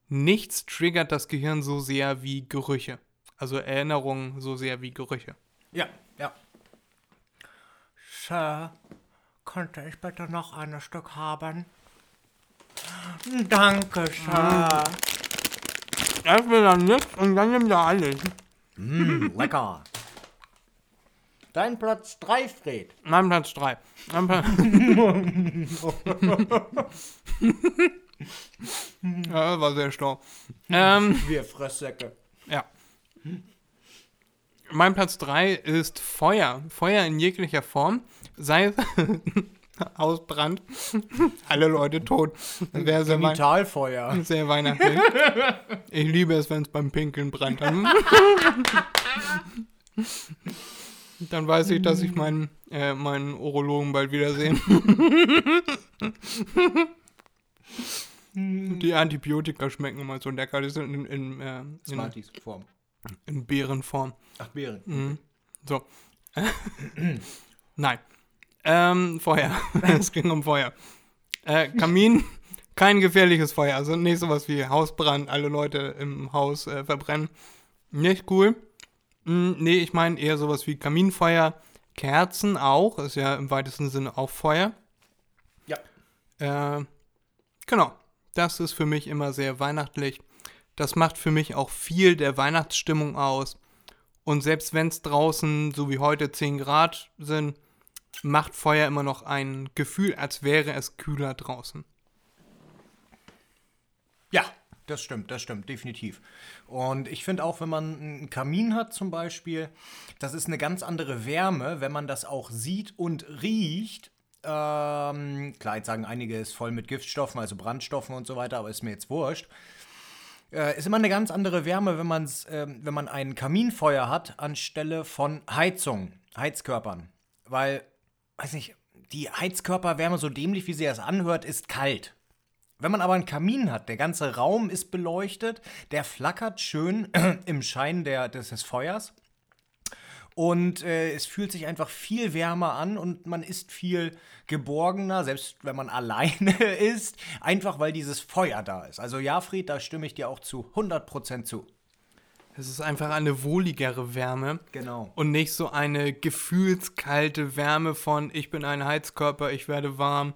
[SPEAKER 1] Nichts triggert das Gehirn so sehr wie Gerüche. Also Erinnerungen so sehr wie Gerüche.
[SPEAKER 2] Ja, ja. Sir, könnte ich bitte noch ein Stück haben? Danke, Sir.
[SPEAKER 1] Erst will er nichts und dann nimmt er alles.
[SPEAKER 2] Mmh, lecker. Dein Platz 3, Fred.
[SPEAKER 1] Mein Platz 3. Mein Pla ja, war sehr stau.
[SPEAKER 2] Ähm, Wir Fresssäcke.
[SPEAKER 1] Ja. Mein Platz 3 ist Feuer. Feuer in jeglicher Form. Sei es Ausbrand. Alle Leute tot.
[SPEAKER 2] Sehr, sehr Genitalfeuer.
[SPEAKER 1] Sehr weihnachtlich. Ich liebe es, wenn es beim Pinkeln brennt. Dann weiß ich, dass ich meinen, äh, meinen Urologen bald wiedersehe. Die Antibiotika schmecken immer so lecker. Die sind in, in, äh,
[SPEAKER 2] in, Form.
[SPEAKER 1] in Beerenform.
[SPEAKER 2] Ach, Beeren.
[SPEAKER 1] Mhm. So. Nein. Ähm, Feuer. es ging um Feuer. Äh, Kamin, kein gefährliches Feuer. Also nicht sowas wie Hausbrand, alle Leute im Haus äh, verbrennen. Nicht cool. Hm, nee, ich meine eher sowas wie Kaminfeuer. Kerzen auch, ist ja im weitesten Sinne auch Feuer.
[SPEAKER 2] Ja.
[SPEAKER 1] Äh, genau. Das ist für mich immer sehr weihnachtlich. Das macht für mich auch viel der Weihnachtsstimmung aus. Und selbst wenn es draußen, so wie heute, 10 Grad sind, macht Feuer immer noch ein Gefühl, als wäre es kühler draußen.
[SPEAKER 2] Ja, das stimmt, das stimmt, definitiv. Und ich finde auch, wenn man einen Kamin hat zum Beispiel, das ist eine ganz andere Wärme, wenn man das auch sieht und riecht. Ähm, klar, jetzt sagen einige, ist voll mit Giftstoffen, also Brandstoffen und so weiter, aber ist mir jetzt wurscht. Äh, ist immer eine ganz andere Wärme, wenn, man's, äh, wenn man ein Kaminfeuer hat, anstelle von Heizung, Heizkörpern. Weil weiß nicht, die Heizkörperwärme, so dämlich wie sie das anhört, ist kalt. Wenn man aber einen Kamin hat, der ganze Raum ist beleuchtet, der flackert schön im Schein der, des, des Feuers. Und äh, es fühlt sich einfach viel wärmer an und man ist viel geborgener, selbst wenn man alleine ist, einfach weil dieses Feuer da ist. Also ja, Fried, da stimme ich dir auch zu 100% zu.
[SPEAKER 1] Es ist einfach eine wohligere Wärme.
[SPEAKER 2] Genau.
[SPEAKER 1] Und nicht so eine gefühlskalte Wärme von ich bin ein Heizkörper, ich werde warm,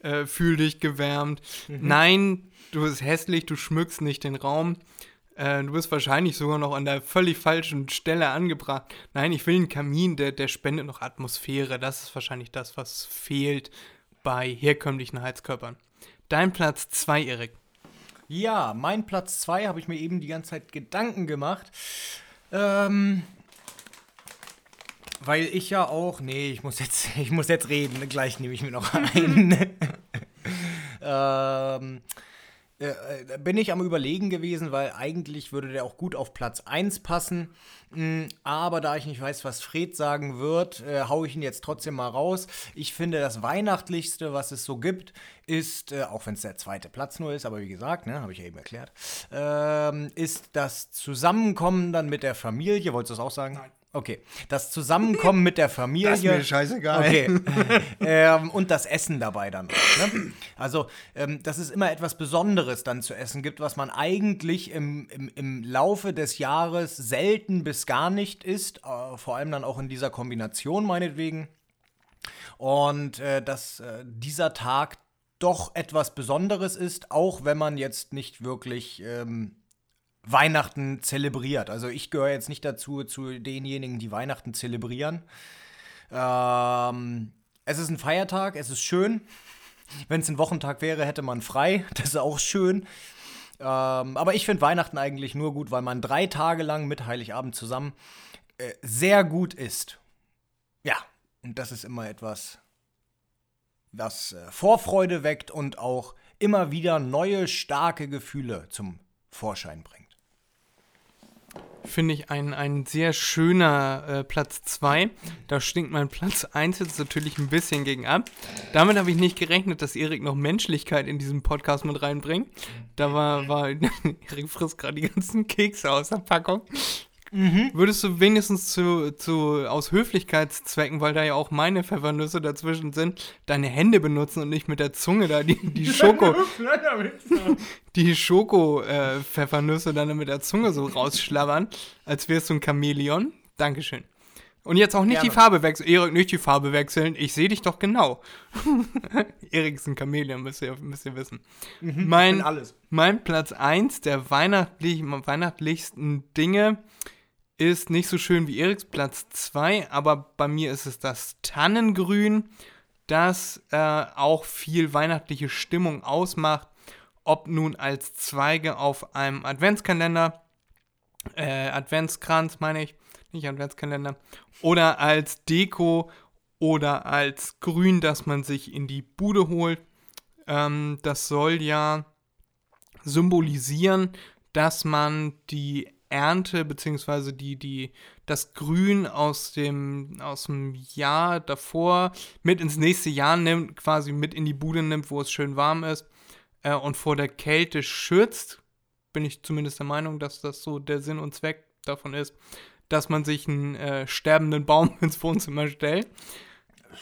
[SPEAKER 1] äh, fühl dich gewärmt. Mhm. Nein, du bist hässlich, du schmückst nicht den Raum. Äh, du bist wahrscheinlich sogar noch an der völlig falschen Stelle angebracht. Nein, ich will einen Kamin, der, der spendet noch Atmosphäre. Das ist wahrscheinlich das, was fehlt bei herkömmlichen Heizkörpern. Dein Platz 2, Erik.
[SPEAKER 2] Ja, mein Platz 2 habe ich mir eben die ganze Zeit Gedanken gemacht. Ähm, weil ich ja auch, nee, ich muss jetzt, ich muss jetzt reden, gleich nehme ich mir noch einen. ähm, äh, bin ich am Überlegen gewesen, weil eigentlich würde der auch gut auf Platz 1 passen. Mm, aber da ich nicht weiß, was Fred sagen wird, äh, haue ich ihn jetzt trotzdem mal raus. Ich finde, das Weihnachtlichste, was es so gibt, ist, äh, auch wenn es der zweite Platz nur ist, aber wie gesagt, ne, habe ich ja eben erklärt, ähm, ist das Zusammenkommen dann mit der Familie. Wolltest du das auch sagen? Nein. Okay. Das Zusammenkommen mit der Familie. Das ist
[SPEAKER 1] mir scheißegal.
[SPEAKER 2] Okay. ähm, und das Essen dabei dann. Ne? Also, ähm, dass es immer etwas Besonderes dann zu essen gibt, was man eigentlich im, im, im Laufe des Jahres selten bis gar nicht isst. Äh, vor allem dann auch in dieser Kombination meinetwegen. Und äh, dass äh, dieser Tag doch etwas Besonderes ist, auch wenn man jetzt nicht wirklich. Ähm, Weihnachten zelebriert. Also ich gehöre jetzt nicht dazu, zu denjenigen, die Weihnachten zelebrieren. Ähm, es ist ein Feiertag, es ist schön. Wenn es ein Wochentag wäre, hätte man frei. Das ist auch schön. Ähm, aber ich finde Weihnachten eigentlich nur gut, weil man drei Tage lang mit Heiligabend zusammen äh, sehr gut isst. Ja, und das ist immer etwas, was äh, Vorfreude weckt und auch immer wieder neue, starke Gefühle zum Vorschein bringt
[SPEAKER 1] finde ich ein, ein sehr schöner äh, Platz 2. Da stinkt mein Platz 1 jetzt natürlich ein bisschen gegen ab. Damit habe ich nicht gerechnet, dass Erik noch Menschlichkeit in diesem Podcast mit reinbringt. Da war, war Erik frisst gerade die ganzen Kekse aus der Packung. Mhm. Würdest du wenigstens zu, zu, aus Höflichkeitszwecken, weil da ja auch meine Pfeffernüsse dazwischen sind, deine Hände benutzen und nicht mit der Zunge da die, die Schoko. die Schoko-Pfeffernüsse äh, dann mit der Zunge so rausschlabbern, als wärst du ein Chamäleon? Dankeschön. Und jetzt auch nicht Gerne. die Farbe wechseln. Erik, nicht die Farbe wechseln. Ich sehe dich doch genau. Erik ist ein Chamäleon, müsst ihr, müsst ihr wissen. Mhm, mein, mein Platz 1 der weihnachtlich, weihnachtlichsten Dinge ist nicht so schön wie Eriks Platz 2, aber bei mir ist es das Tannengrün, das äh, auch viel weihnachtliche Stimmung ausmacht. Ob nun als Zweige auf einem Adventskalender, äh, Adventskranz meine ich, nicht Adventskalender, oder als Deko oder als Grün, das man sich in die Bude holt. Ähm, das soll ja symbolisieren, dass man die Ernte beziehungsweise die, die, das Grün aus dem, aus dem Jahr davor mit ins nächste Jahr nimmt, quasi mit in die Bude nimmt, wo es schön warm ist äh, und vor der Kälte schützt. Bin ich zumindest der Meinung, dass das so der Sinn und Zweck davon ist, dass man sich einen äh, sterbenden Baum ins Wohnzimmer stellt.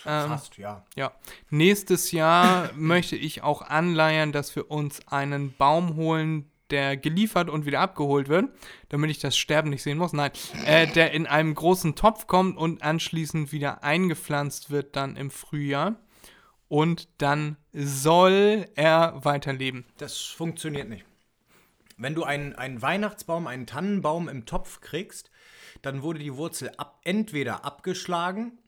[SPEAKER 2] Ähm, Fast, ja.
[SPEAKER 1] Ja. Nächstes Jahr möchte ich auch anleiern, dass wir uns einen Baum holen, der geliefert und wieder abgeholt wird, damit ich das Sterben nicht sehen muss. Nein, äh, der in einem großen Topf kommt und anschließend wieder eingepflanzt wird dann im Frühjahr. Und dann soll er weiterleben.
[SPEAKER 2] Das funktioniert nicht. Wenn du einen, einen Weihnachtsbaum, einen Tannenbaum im Topf kriegst, dann wurde die Wurzel ab, entweder abgeschlagen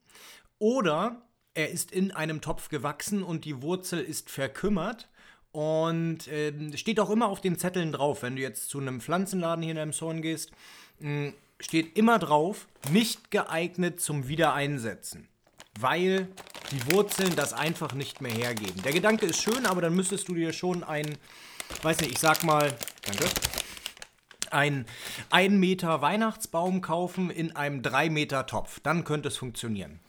[SPEAKER 2] oder er ist in einem Topf gewachsen und die Wurzel ist verkümmert und äh, steht auch immer auf den Zetteln drauf, wenn du jetzt zu einem Pflanzenladen hier in Zorn gehst, mh, hm, steht immer drauf, nicht geeignet zum Wiedereinsetzen. Weil die Wurzeln das einfach nicht mehr hergeben. Der Gedanke ist schön, aber dann müsstest du dir schon ein, weiß nicht, ich sag mal, danke, ein 1 Meter Weihnachtsbaum kaufen in einem 3 Meter Topf. Dann könnte es funktionieren.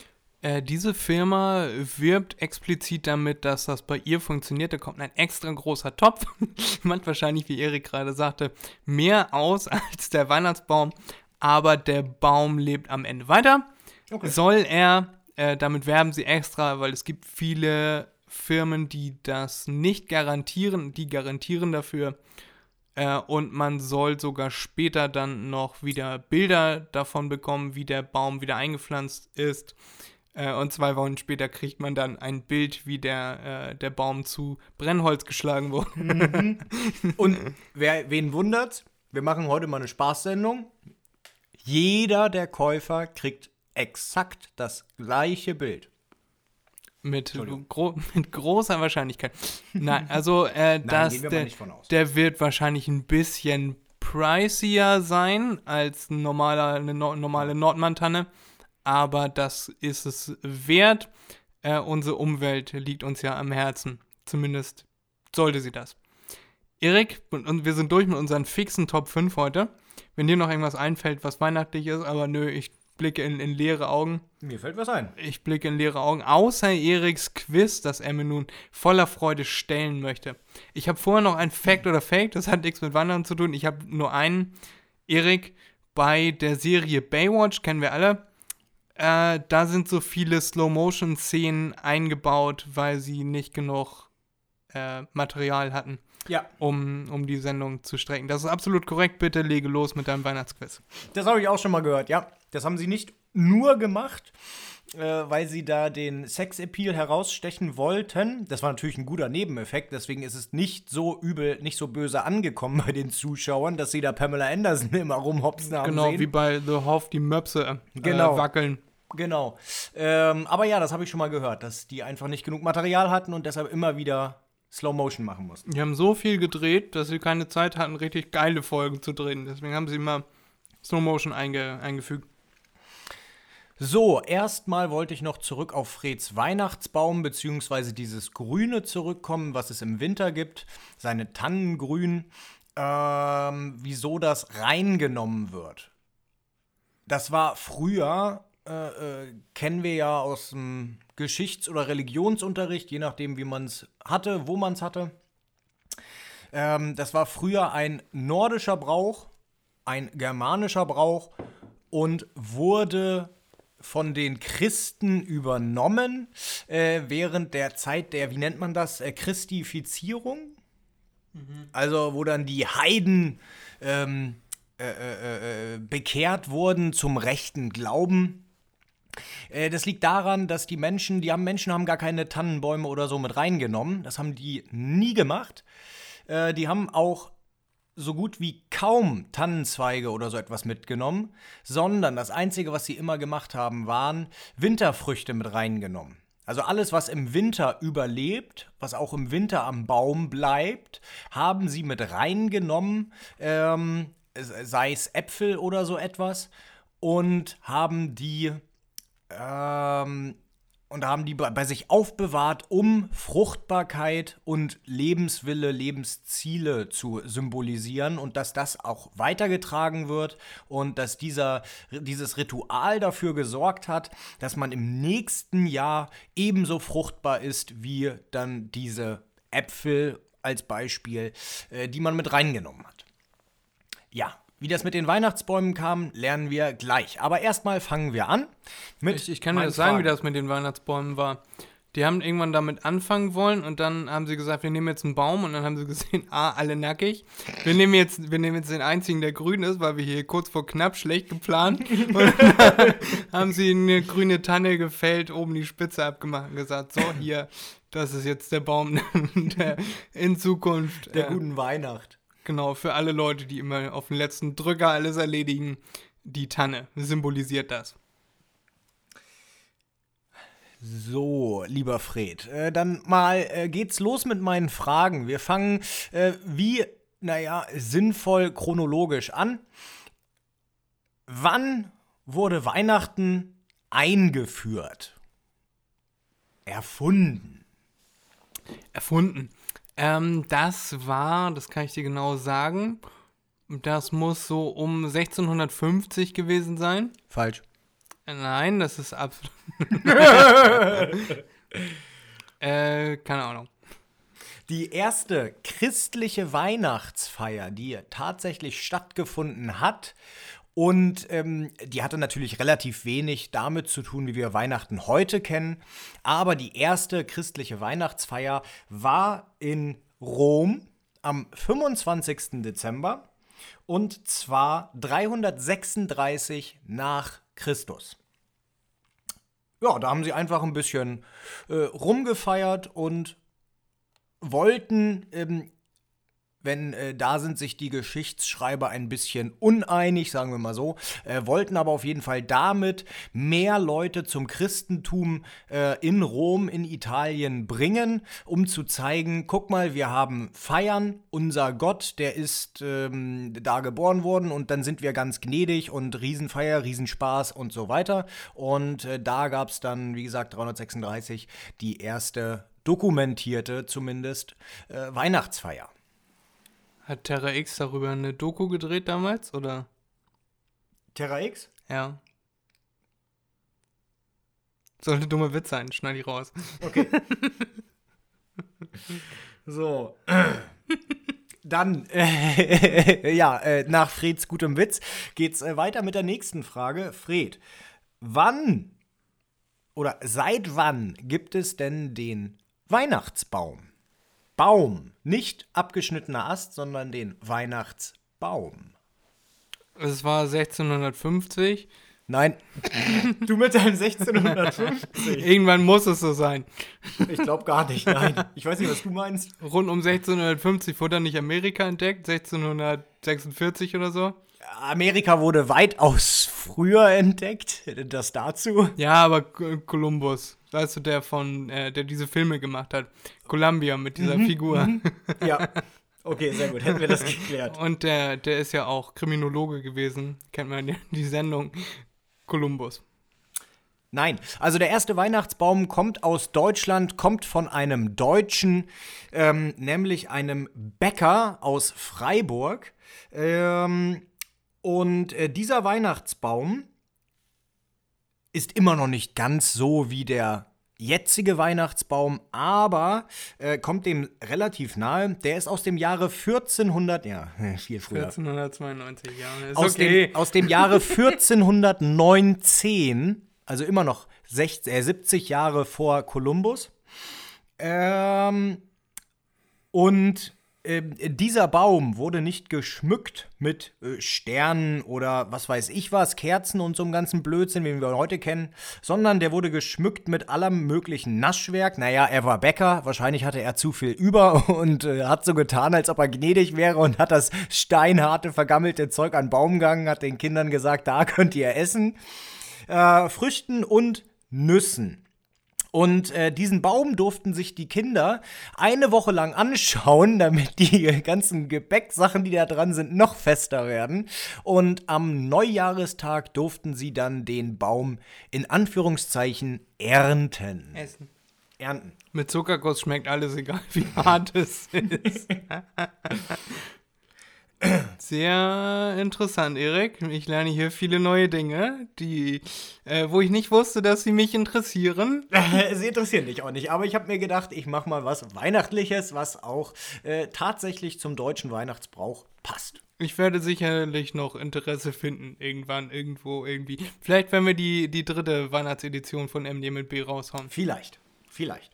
[SPEAKER 1] Äh, diese Firma wirbt explizit damit, dass das bei ihr funktioniert. Da kommt ein extra großer Topf, macht wahrscheinlich, wie Erik gerade sagte, mehr aus als der Weihnachtsbaum, aber der Baum lebt am Ende weiter. Okay. Soll er, äh, damit werben sie extra, weil es gibt viele Firmen, die das nicht garantieren, die garantieren dafür. Äh, und man soll sogar später dann noch wieder Bilder davon bekommen, wie der Baum wieder eingepflanzt ist äh, und zwei Wochen später kriegt man dann ein Bild, wie der, äh, der Baum zu Brennholz geschlagen wurde. Mhm.
[SPEAKER 2] Und wer, wen wundert, wir machen heute mal eine Spaßsendung. Jeder der Käufer kriegt exakt das gleiche Bild.
[SPEAKER 1] Mit, gro mit großer Wahrscheinlichkeit. Nein, also äh, Nein, das, der, der wird wahrscheinlich ein bisschen pricier sein als normaler, eine no normale Nordmantanne aber das ist es wert. Äh, unsere Umwelt liegt uns ja am Herzen. Zumindest sollte sie das. Erik, und, wir sind durch mit unseren fixen Top 5 heute. Wenn dir noch irgendwas einfällt, was weihnachtlich ist, aber nö, ich blicke in, in leere Augen.
[SPEAKER 2] Mir fällt was ein.
[SPEAKER 1] Ich blicke in leere Augen, außer Eriks Quiz, das er mir nun voller Freude stellen möchte. Ich habe vorher noch ein Fact oder Fake, das hat nichts mit Wandern zu tun. Ich habe nur einen. Erik, bei der Serie Baywatch, kennen wir alle, äh, da sind so viele Slow-Motion-Szenen eingebaut, weil sie nicht genug äh, Material hatten,
[SPEAKER 2] Ja,
[SPEAKER 1] um, um die Sendung zu strecken. Das ist absolut korrekt. Bitte lege los mit deinem Weihnachtsquiz.
[SPEAKER 2] das habe ich auch schon mal gehört, ja. Das haben sie nicht nur gemacht, äh, weil sie da den Sex-Appeal herausstechen wollten. Das war natürlich ein guter Nebeneffekt, deswegen ist es nicht so übel, nicht so böse angekommen bei den Zuschauern, dass sie da Pamela Anderson immer rumhopsen haben
[SPEAKER 1] Genau,
[SPEAKER 2] sehen.
[SPEAKER 1] wie bei The Hoff die Möpse äh,
[SPEAKER 2] Genau.
[SPEAKER 1] wackeln.
[SPEAKER 2] Genau. Ähm, aber ja, das habe ich schon mal gehört, dass die einfach nicht genug Material hatten und deshalb immer wieder Slow Motion machen mussten.
[SPEAKER 1] Die haben so viel gedreht, dass sie keine Zeit hatten, richtig geile Folgen zu drehen. Deswegen haben sie immer Slow Motion einge eingefügt.
[SPEAKER 2] So, erstmal wollte ich noch zurück auf Freds Weihnachtsbaum beziehungsweise dieses Grüne zurückkommen, was es im Winter gibt, seine Tannengrün, ähm, wieso das reingenommen wird. Das war früher, äh, äh, kennen wir ja aus dem Geschichts- oder Religionsunterricht, je nachdem, wie man es hatte, wo man es hatte. Ähm, das war früher ein nordischer Brauch, ein germanischer Brauch und wurde von den Christen übernommen äh, während der Zeit der, wie nennt man das, äh, Christifizierung. Also wo dann die Heiden ähm, äh, äh, äh, bekehrt wurden zum rechten Glauben. Äh, Das liegt daran, dass die Menschen, die haben Menschen haben gar keine Tannenbäume oder so mit reingenommen. Das haben die nie gemacht. Äh, Die haben auch so gut wie kaum Tannenzweige oder so etwas mitgenommen, sondern das Einzige, was sie immer gemacht haben, waren Winterfrüchte mit reingenommen. Also alles, was im Winter überlebt, was auch im Winter am Baum bleibt, haben sie mit reingenommen, ähm, sei es Äpfel oder so etwas, und haben die ähm, und haben die bei sich aufbewahrt, um Fruchtbarkeit und Lebenswille, Lebensziele zu symbolisieren und dass das auch weitergetragen wird und dass dieser, dieses Ritual dafür gesorgt hat, dass man im nächsten Jahr ebenso fruchtbar ist wie dann diese Äpfel als Beispiel, äh, die man mit reingenommen hat. Ja, wie das mit den Weihnachtsbäumen kam, lernen wir gleich. Aber erstmal fangen wir an mit.
[SPEAKER 1] Ich, ich kann dir das sagen, wie
[SPEAKER 2] Fragen.
[SPEAKER 1] das mit den Weihnachtsbäumen war. Die haben irgendwann damit anfangen wollen und dann haben sie gesagt, wir nehmen jetzt einen Baum und dann haben sie gesehen, ah, alle nackig. Wir nehmen jetzt, wir nehmen jetzt den einzigen, der grün ist, weil wir hier kurz vor knapp schlecht geplant. Und dann haben sie eine grüne Tanne gefällt, oben die Spitze abgemacht und gesagt, so hier, das ist jetzt der Baum, der in Zukunft
[SPEAKER 2] der
[SPEAKER 1] äh,
[SPEAKER 2] guten Weihnacht.
[SPEAKER 1] Genau, für alle Leute, die immer auf den letzten Drücker alles erledigen, die Tanne symbolisiert das.
[SPEAKER 2] So, lieber Fred, äh, dann mal äh, geht's los mit meinen Fragen. Wir fangen äh, wie, naja, sinnvoll chronologisch an. Wann wurde Weihnachten eingeführt? Erfunden.
[SPEAKER 1] Erfunden. Ähm, das war, das kann ich dir genau sagen, das muss so um 1650 gewesen sein.
[SPEAKER 2] Falsch.
[SPEAKER 1] Nein, das ist absolut. äh, keine Ahnung.
[SPEAKER 2] Die erste christliche Weihnachtsfeier, die tatsächlich stattgefunden hat, und ähm, die hatte natürlich relativ wenig damit zu tun, wie wir Weihnachten heute kennen. Aber die erste christliche Weihnachtsfeier war in Rom am 25. Dezember und zwar 336 nach Christus. Ja, da haben sie einfach ein bisschen äh, rumgefeiert und wollten, ähm, wenn äh, da sind sich die Geschichtsschreiber ein bisschen uneinig, sagen wir mal so, äh, wollten aber auf jeden Fall damit mehr Leute zum Christentum äh, in Rom, in Italien bringen, um zu zeigen, guck mal, wir haben Feiern, unser Gott, der ist ähm, da geboren worden und dann sind wir ganz gnädig und Riesenfeier, Riesenspaß und so weiter. Und äh, da gab es dann, wie gesagt, 336 die erste dokumentierte zumindest äh, Weihnachtsfeier.
[SPEAKER 1] Hat Terra X darüber eine Doku gedreht damals, oder?
[SPEAKER 2] Terra X?
[SPEAKER 1] Ja. Sollte dumme Witz sein, schneid ich raus.
[SPEAKER 2] Okay. so. Dann, äh, ja, äh, nach Freds gutem Witz geht's äh, weiter mit der nächsten Frage. Fred, wann oder seit wann gibt es denn den Weihnachtsbaum? Baum, nicht abgeschnittener Ast, sondern den Weihnachtsbaum.
[SPEAKER 1] Es war 1650.
[SPEAKER 2] Nein, du mit deinem 1650.
[SPEAKER 1] Irgendwann muss es so sein.
[SPEAKER 2] Ich glaube gar nicht, nein. Ich weiß nicht, was du meinst.
[SPEAKER 1] Rund um 1650 wurde dann nicht Amerika entdeckt, 1646 oder so.
[SPEAKER 2] Amerika wurde weitaus früher entdeckt, das dazu.
[SPEAKER 1] Ja, aber K- Columbus, weißt du, der von, äh, der diese Filme gemacht hat. Columbia mit dieser Figur.
[SPEAKER 2] Ja. Okay, sehr gut, hätten wir das geklärt.
[SPEAKER 1] Und der, der ist ja auch Kriminologe gewesen. Kennt man die, die Sendung Columbus.
[SPEAKER 2] Nein, also der erste Weihnachtsbaum kommt aus Deutschland, kommt von einem Deutschen, ähm, nämlich einem Bäcker aus Freiburg. Ähm, und äh, dieser Weihnachtsbaum ist immer noch nicht ganz so wie der jetzige Weihnachtsbaum, aber äh, kommt dem relativ nahe. Der ist aus dem Jahre 1400, ja, viel früher.
[SPEAKER 1] 1492, ja. Ist
[SPEAKER 2] Aus,
[SPEAKER 1] okay.
[SPEAKER 2] dem, aus dem Jahre 1419, also immer noch 60, äh, 70 Jahre vor Kolumbus. Ähm, und ähm, dieser Baum wurde nicht geschmückt mit äh, Sternen oder was weiß ich was, Kerzen und so einem ganzen Blödsinn, wie wir heute kennen, sondern der wurde geschmückt mit allem möglichen Naschwerk. Naja, er war Bäcker, wahrscheinlich hatte er zu viel über und äh, hat so getan, als ob er gnädig wäre und hat das steinharte, vergammelte Zeug an Baum gegangen, hat den Kindern gesagt, da könnt ihr essen. Äh, Früchten und Nüssen. Und äh, diesen Baum durften sich die Kinder eine Woche lang anschauen, damit die ganzen Gebäcksachen, die da dran sind, noch fester werden. Und am Neujahrestag durften sie dann den Baum in Anführungszeichen ernten.
[SPEAKER 1] Essen.
[SPEAKER 2] Ernten.
[SPEAKER 1] Mit Zuckerguss schmeckt alles, egal wie hart es ist. Sehr interessant, Erik. Ich lerne hier viele neue Dinge, die, äh, wo ich nicht wusste, dass sie mich interessieren.
[SPEAKER 2] Sie interessieren dich auch nicht, aber ich habe mir gedacht, ich mache mal was Weihnachtliches, was auch äh, tatsächlich zum deutschen Weihnachtsbrauch passt.
[SPEAKER 1] Ich werde sicherlich noch Interesse finden, irgendwann, irgendwo, irgendwie. Vielleicht, wenn wir die, die dritte Weihnachtsedition von MD mit B raushauen.
[SPEAKER 2] Vielleicht, vielleicht.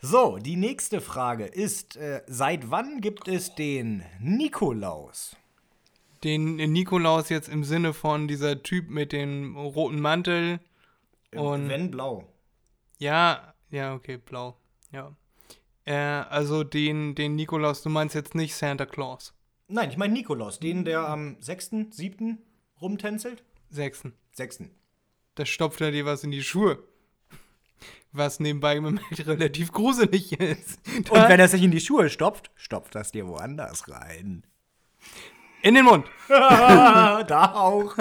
[SPEAKER 2] So, die nächste Frage ist, äh, seit wann gibt es den Nikolaus?
[SPEAKER 1] Den Nikolaus jetzt im Sinne von dieser Typ mit dem roten Mantel. Und
[SPEAKER 2] Wenn blau.
[SPEAKER 1] ja, ja, okay, blau. Ja. Äh, also den, den Nikolaus, du meinst jetzt nicht Santa Claus.
[SPEAKER 2] Nein, ich meine Nikolaus, den, der am 6., 7. rumtänzelt?
[SPEAKER 1] Sechsten.
[SPEAKER 2] 6.
[SPEAKER 1] Da stopft er dir was in die Schuhe. Was nebenbei bemerkt relativ gruselig ist.
[SPEAKER 2] Und wenn er sich in die Schuhe stopft, stopft das dir woanders rein.
[SPEAKER 1] In den Mund.
[SPEAKER 2] da auch.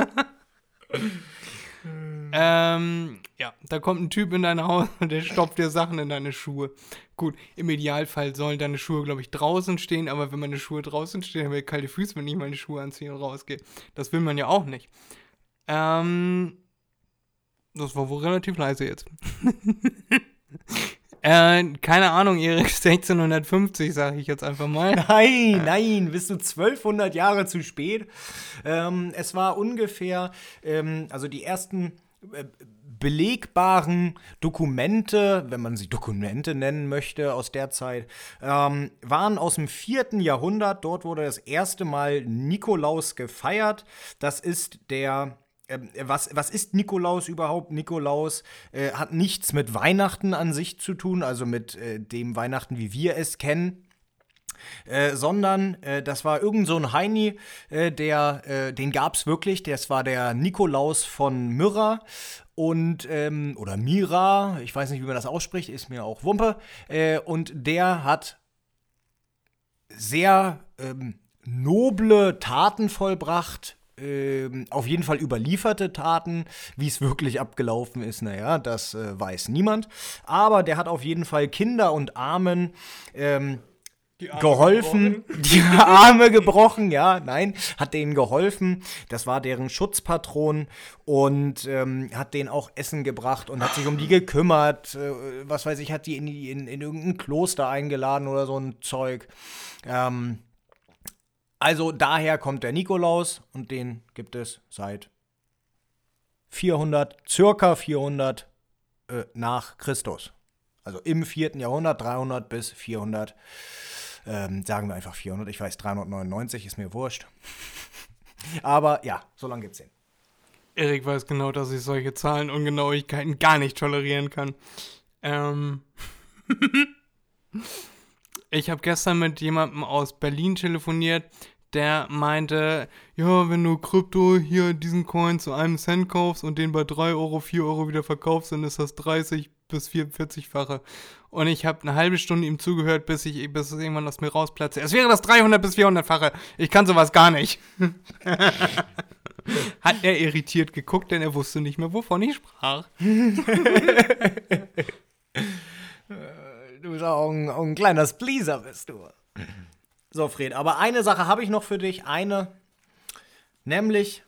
[SPEAKER 1] Ähm, ja, da kommt ein Typ in dein Haus und der stopft dir Sachen in deine Schuhe. Gut, im Idealfall sollen deine Schuhe, glaube ich, draußen stehen, aber wenn meine Schuhe draußen stehen, habe ich kalte Füße, wenn ich meine Schuhe anziehe und rausgehe. Das will man ja auch nicht. Ähm, das war wohl relativ leise jetzt. äh, keine Ahnung, Erik, 1650, sage ich jetzt einfach mal.
[SPEAKER 2] Nein, nein, bist du 1200 Jahre zu spät. Ähm, es war ungefähr, ähm, also die ersten äh, belegbaren Dokumente, wenn man sie Dokumente nennen möchte aus der Zeit, ähm, waren aus dem vierten Jahrhundert. Dort wurde das erste Mal Nikolaus gefeiert. Das ist der was, was ist Nikolaus überhaupt? Nikolaus äh, hat nichts mit Weihnachten an sich zu tun, also mit äh, dem Weihnachten, wie wir es kennen. Äh, sondern äh, das war irgend so ein Heini, äh, der, äh, den gab's wirklich, das war der Nikolaus von Myrrha und, ähm, oder Mira, ich weiß nicht, wie man das ausspricht, ist mir auch Wumpe, und der hat sehr ähm, noble Taten vollbracht, ähm, auf jeden Fall überlieferte Taten. Wie es wirklich abgelaufen ist, naja, das äh, weiß niemand. Aber der hat auf jeden Fall Kinder und Armen ähm, die geholfen, gebrochen. die Arme gebrochen, ja, nein, hat denen geholfen. Das war deren Schutzpatron und ähm, hat denen auch Essen gebracht und hat sich um die gekümmert. Äh, was weiß ich, hat die in, in, in irgendein Kloster eingeladen oder so ein Zeug. Ähm, also daher kommt der Nikolaus und den gibt es seit 400, circa 400 äh, nach Christus. Also im 4. Jahrhundert, 300 bis 400 ähm, sagen wir einfach 400. Ich weiß, 399 ist mir wurscht. Aber ja, so lange gibt's den.
[SPEAKER 1] Erik weiß genau, dass ich solche Zahlenungenauigkeiten gar nicht tolerieren kann. Ähm. ich habe gestern mit jemandem aus Berlin telefoniert, der meinte, ja, wenn du Krypto hier diesen Coin zu einem Cent kaufst und den bei 3 Euro, 4 Euro wieder verkaufst, dann ist das 30 bis 44-fache. Und ich habe eine halbe Stunde ihm zugehört, bis ich bis es irgendwann aus mir rausplatze. Es wäre das 300 bis 400-fache. Ich kann sowas gar nicht. Hat er irritiert geguckt, denn er wusste nicht mehr, wovon ich sprach.
[SPEAKER 2] du bist auch ein, ein kleiner Spleaser, bist du. So, Fred, aber eine Sache habe ich noch für dich. Eine, nämlich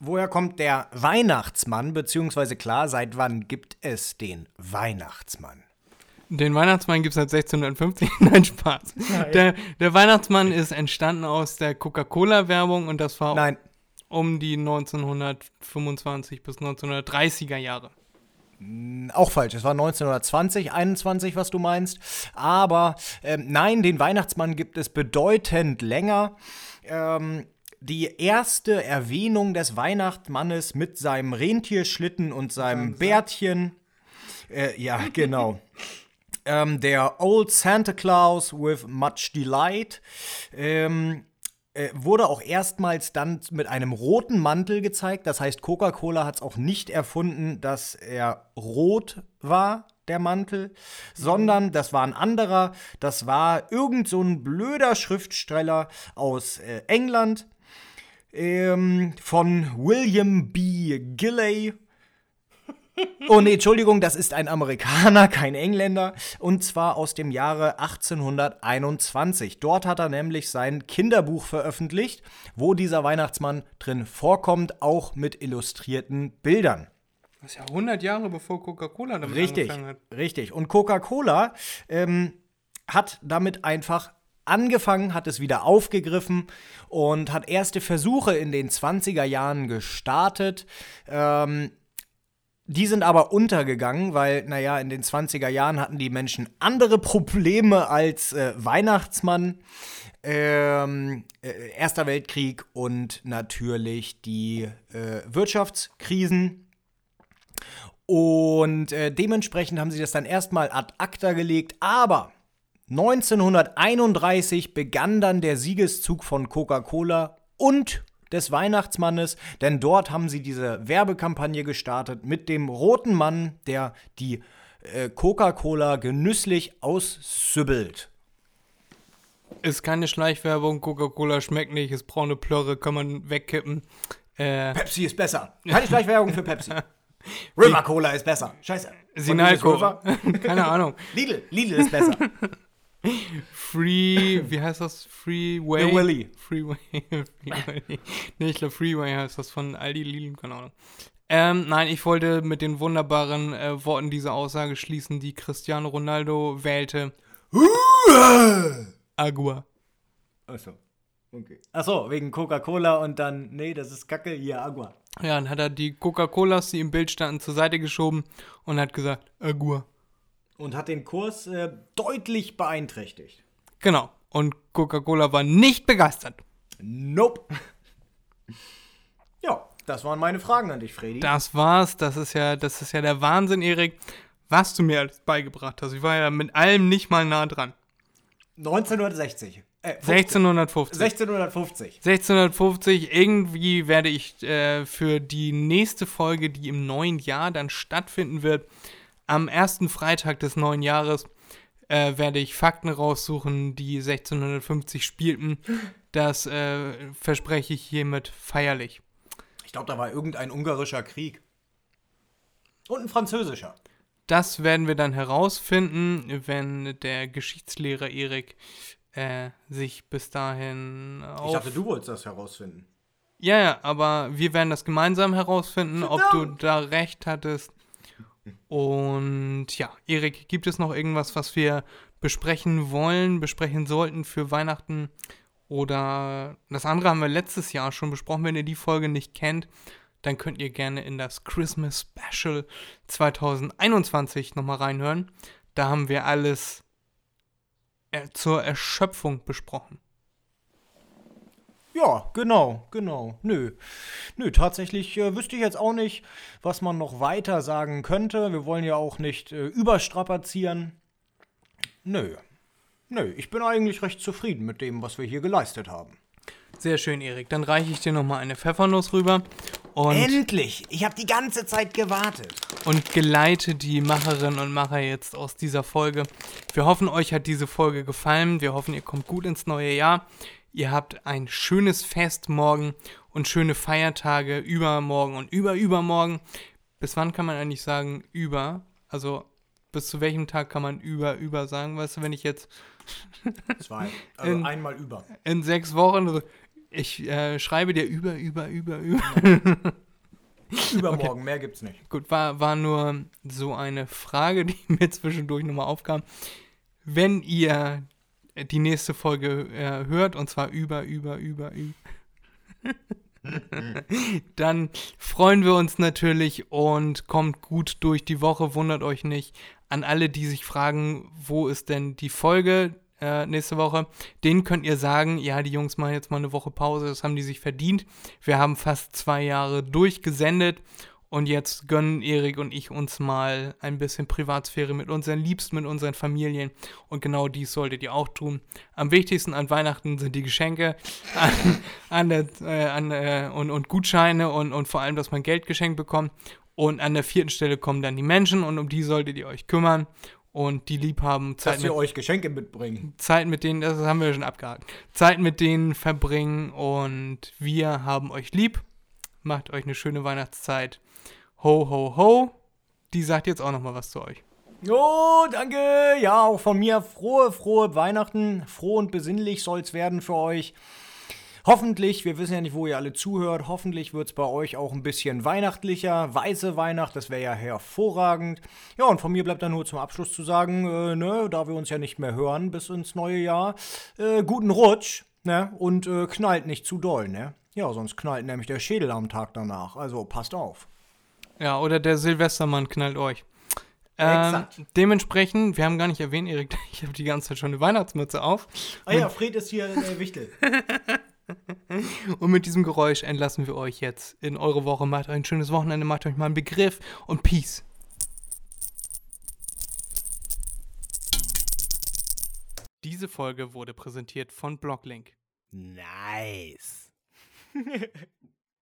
[SPEAKER 2] Woher kommt der Weihnachtsmann? Beziehungsweise klar, seit wann gibt es den Weihnachtsmann?
[SPEAKER 1] Den Weihnachtsmann gibt es seit 1650. Nein, Spaß. Nein. Der, der, Weihnachtsmann ist entstanden aus der Coca-Cola-Werbung und das war
[SPEAKER 2] Nein.
[SPEAKER 1] um die 1925 bis 1930er Jahre.
[SPEAKER 2] Auch falsch, es war 1920, 21, was du meinst. Aber ähm, nein, den Weihnachtsmann gibt es bedeutend länger. Ähm, die erste Erwähnung des Weihnachtsmannes mit seinem Rentierschlitten und seinem Bärtchen. Äh, ja, genau. ähm, der Old Santa Claus with Much Delight. Ähm, äh, wurde auch erstmals dann mit einem roten Mantel gezeigt. Das heißt, Coca-Cola hat es auch nicht erfunden, dass er rot war, der Mantel, sondern das war ein anderer. Das war irgend so ein blöder Schriftsteller aus äh, England ähm, von William B. Gilley. Oh nee, Entschuldigung, das ist ein Amerikaner, kein Engländer. Und zwar aus dem Jahre 1821. Dort hat er nämlich sein Kinderbuch veröffentlicht, wo dieser Weihnachtsmann drin vorkommt, auch mit illustrierten Bildern.
[SPEAKER 1] Das ist ja 100 Jahre bevor Coca-Cola damit
[SPEAKER 2] richtig, angefangen hat. Richtig. Und Coca-Cola ähm, hat damit einfach angefangen, hat es wieder aufgegriffen und hat erste Versuche in den 20er Jahren gestartet. Ähm, die sind aber untergegangen, weil, naja, in den 20er Jahren hatten die Menschen andere Probleme als äh, Weihnachtsmann, ähm, äh, Erster Weltkrieg und natürlich die äh, Wirtschaftskrisen. Und äh, dementsprechend haben sie das dann erstmal ad acta gelegt, aber 1931 begann dann der Siegeszug von Coca-Cola und des Weihnachtsmannes, denn dort haben sie diese Werbekampagne gestartet mit dem roten Mann, der die äh, Coca-Cola genüsslich aussübbelt.
[SPEAKER 1] Ist keine Schleichwerbung, Coca-Cola schmeckt nicht, ist braune Plörre, kann man wegkippen.
[SPEAKER 2] Äh, Pepsi ist besser. Keine Schleichwerbung für Pepsi. River Cola ist besser. Scheiße.
[SPEAKER 1] Sinalco. Keine Ahnung.
[SPEAKER 2] Lidl. Lidl ist besser.
[SPEAKER 1] Free, wie heißt das? Freeway?
[SPEAKER 2] The Willy.
[SPEAKER 1] Freeway. nee, ich glaube Freeway heißt das von Aldi Lidl, keine Ahnung. Ähm, nein, ich wollte mit den wunderbaren äh, Worten diese Aussage schließen, die Cristiano Ronaldo wählte. Agua.
[SPEAKER 2] Achso. Okay. Achso, wegen Coca-Cola und dann, nee, das ist Kacke, hier Agua.
[SPEAKER 1] Ja, dann hat er die Coca-Colas, die im Bild standen, zur Seite geschoben und hat gesagt, Agua
[SPEAKER 2] und hat den Kurs äh, deutlich beeinträchtigt.
[SPEAKER 1] Genau. Und Coca-Cola war nicht begeistert.
[SPEAKER 2] Nope. ja, das waren meine Fragen an dich, Freddy.
[SPEAKER 1] Das war's. Das ist ja, das ist ja der Wahnsinn, Erik, was du mir alles beigebracht hast. Ich war ja mit allem nicht mal nah dran.
[SPEAKER 2] 1960.
[SPEAKER 1] Äh, 1650.
[SPEAKER 2] 1650.
[SPEAKER 1] 1650. Irgendwie werde ich äh, für die nächste Folge, die im neuen Jahr dann stattfinden wird, am ersten Freitag des neuen Jahres äh, werde ich Fakten raussuchen, die 1650 spielten. Das äh, verspreche ich hiermit feierlich.
[SPEAKER 2] Ich glaube, da war irgendein ungarischer Krieg. Und ein französischer.
[SPEAKER 1] Das werden wir dann herausfinden, wenn der Geschichtslehrer Erik äh, sich bis dahin auf...
[SPEAKER 2] Ich dachte, du wolltest das herausfinden.
[SPEAKER 1] Ja, ja, aber wir werden das gemeinsam herausfinden, ob du da recht hattest. Und ja, Erik, gibt es noch irgendwas, was wir besprechen wollen, besprechen sollten für Weihnachten? Oder das andere haben wir letztes Jahr schon besprochen. Wenn ihr die Folge nicht kennt, dann könnt ihr gerne in das Christmas Special 2021 nochmal reinhören. Da haben wir alles äh, zur Erschöpfung besprochen.
[SPEAKER 2] Ja, genau, genau. Nö. Nö, tatsächlich äh, wüsste ich jetzt auch nicht, was man noch weiter sagen könnte. Wir wollen ja auch nicht äh, überstrapazieren. Nö. Nö, ich bin eigentlich recht zufrieden mit dem, was wir hier geleistet haben.
[SPEAKER 1] Sehr schön, Erik. Dann reiche ich dir nochmal eine Pfeffernuss rüber. Und,
[SPEAKER 2] Endlich! Ich habe die ganze Zeit gewartet.
[SPEAKER 1] und geleite die Macherinnen und Macher jetzt aus dieser Folge. Wir hoffen, euch hat diese Folge gefallen. Wir hoffen, ihr kommt gut ins neue Jahr. Ihr habt ein schönes Fest morgen und schöne Feiertage übermorgen und überübermorgen. Bis wann kann man eigentlich sagen über? Also bis zu welchem Tag kann man über über sagen? Weißt du, wenn ich jetzt
[SPEAKER 2] Zwei. Also
[SPEAKER 1] In-
[SPEAKER 2] einmal über.
[SPEAKER 1] in sechs Wochen ich äh, schreibe dir über über über über.
[SPEAKER 2] Übermorgen, mehr gibt's nicht.
[SPEAKER 1] Gut, war, war nur so eine Frage, die mir zwischendurch nochmal aufkam. Wenn ihr die nächste Folge äh, hört, und zwar über, über, über, über, dann freuen wir uns natürlich und kommt gut durch die Woche, wundert euch nicht. An alle, die sich fragen, wo ist denn die Folge äh, nächste Woche, denen könnt ihr sagen, ja, die Jungs machen jetzt mal eine Woche Pause, das haben die sich verdient. Wir haben fast zwei Jahre durchgesendet und jetzt gönnen Erik und ich uns mal ein bisschen Privatsphäre mit unseren Liebsten, mit unseren Familien. Und genau dies solltet ihr auch tun. Am wichtigsten an Weihnachten sind die Geschenke an, an der, äh, an, äh, und, und Gutscheine und, und vor allem, dass man Geld geschenkt bekommt. Und an der vierten Stelle kommen dann die Menschen und um die solltet ihr euch kümmern. Und die lieb haben, Zeit
[SPEAKER 2] Dass
[SPEAKER 1] mit,
[SPEAKER 2] wir euch Geschenke mitbringen.
[SPEAKER 1] Zeit mit denen, das haben wir schon abgehakt, Zeit mit denen verbringen und wir haben euch lieb. Macht euch eine schöne Weihnachtszeit. Ho, ho, ho. Die sagt jetzt auch noch mal was zu euch.
[SPEAKER 2] Oh, danke. Ja, auch von mir frohe, frohe Weihnachten. Froh und besinnlich soll's werden für euch. Hoffentlich, wir wissen ja nicht, wo ihr alle zuhört, hoffentlich wird's bei euch auch ein bisschen weihnachtlicher. Weiße Weihnacht, das wäre ja hervorragend. Ja, und von mir bleibt dann nur zum Abschluss zu sagen, äh, ne, da wir uns ja nicht mehr hören bis ins neue Jahr, äh, guten Rutsch, ne, und äh, knallt nicht zu doll, ne. Ja, sonst knallt nämlich der Schädel am Tag danach. Also passt auf.
[SPEAKER 1] Ja, oder der Silvestermann knallt euch. Ähm,
[SPEAKER 2] Exakt.
[SPEAKER 1] dementsprechend, wir haben gar nicht erwähnt, Erik, ich habe die ganze Zeit schon eine Weihnachtsmütze auf.
[SPEAKER 2] Ah ja, Fred ist hier äh, Wichtel.
[SPEAKER 1] Und mit diesem Geräusch entlassen wir euch jetzt in eure Woche. Macht euch ein schönes Wochenende, macht euch mal einen Begriff und Peace. Diese Folge wurde präsentiert von Blocklink.
[SPEAKER 2] Nice.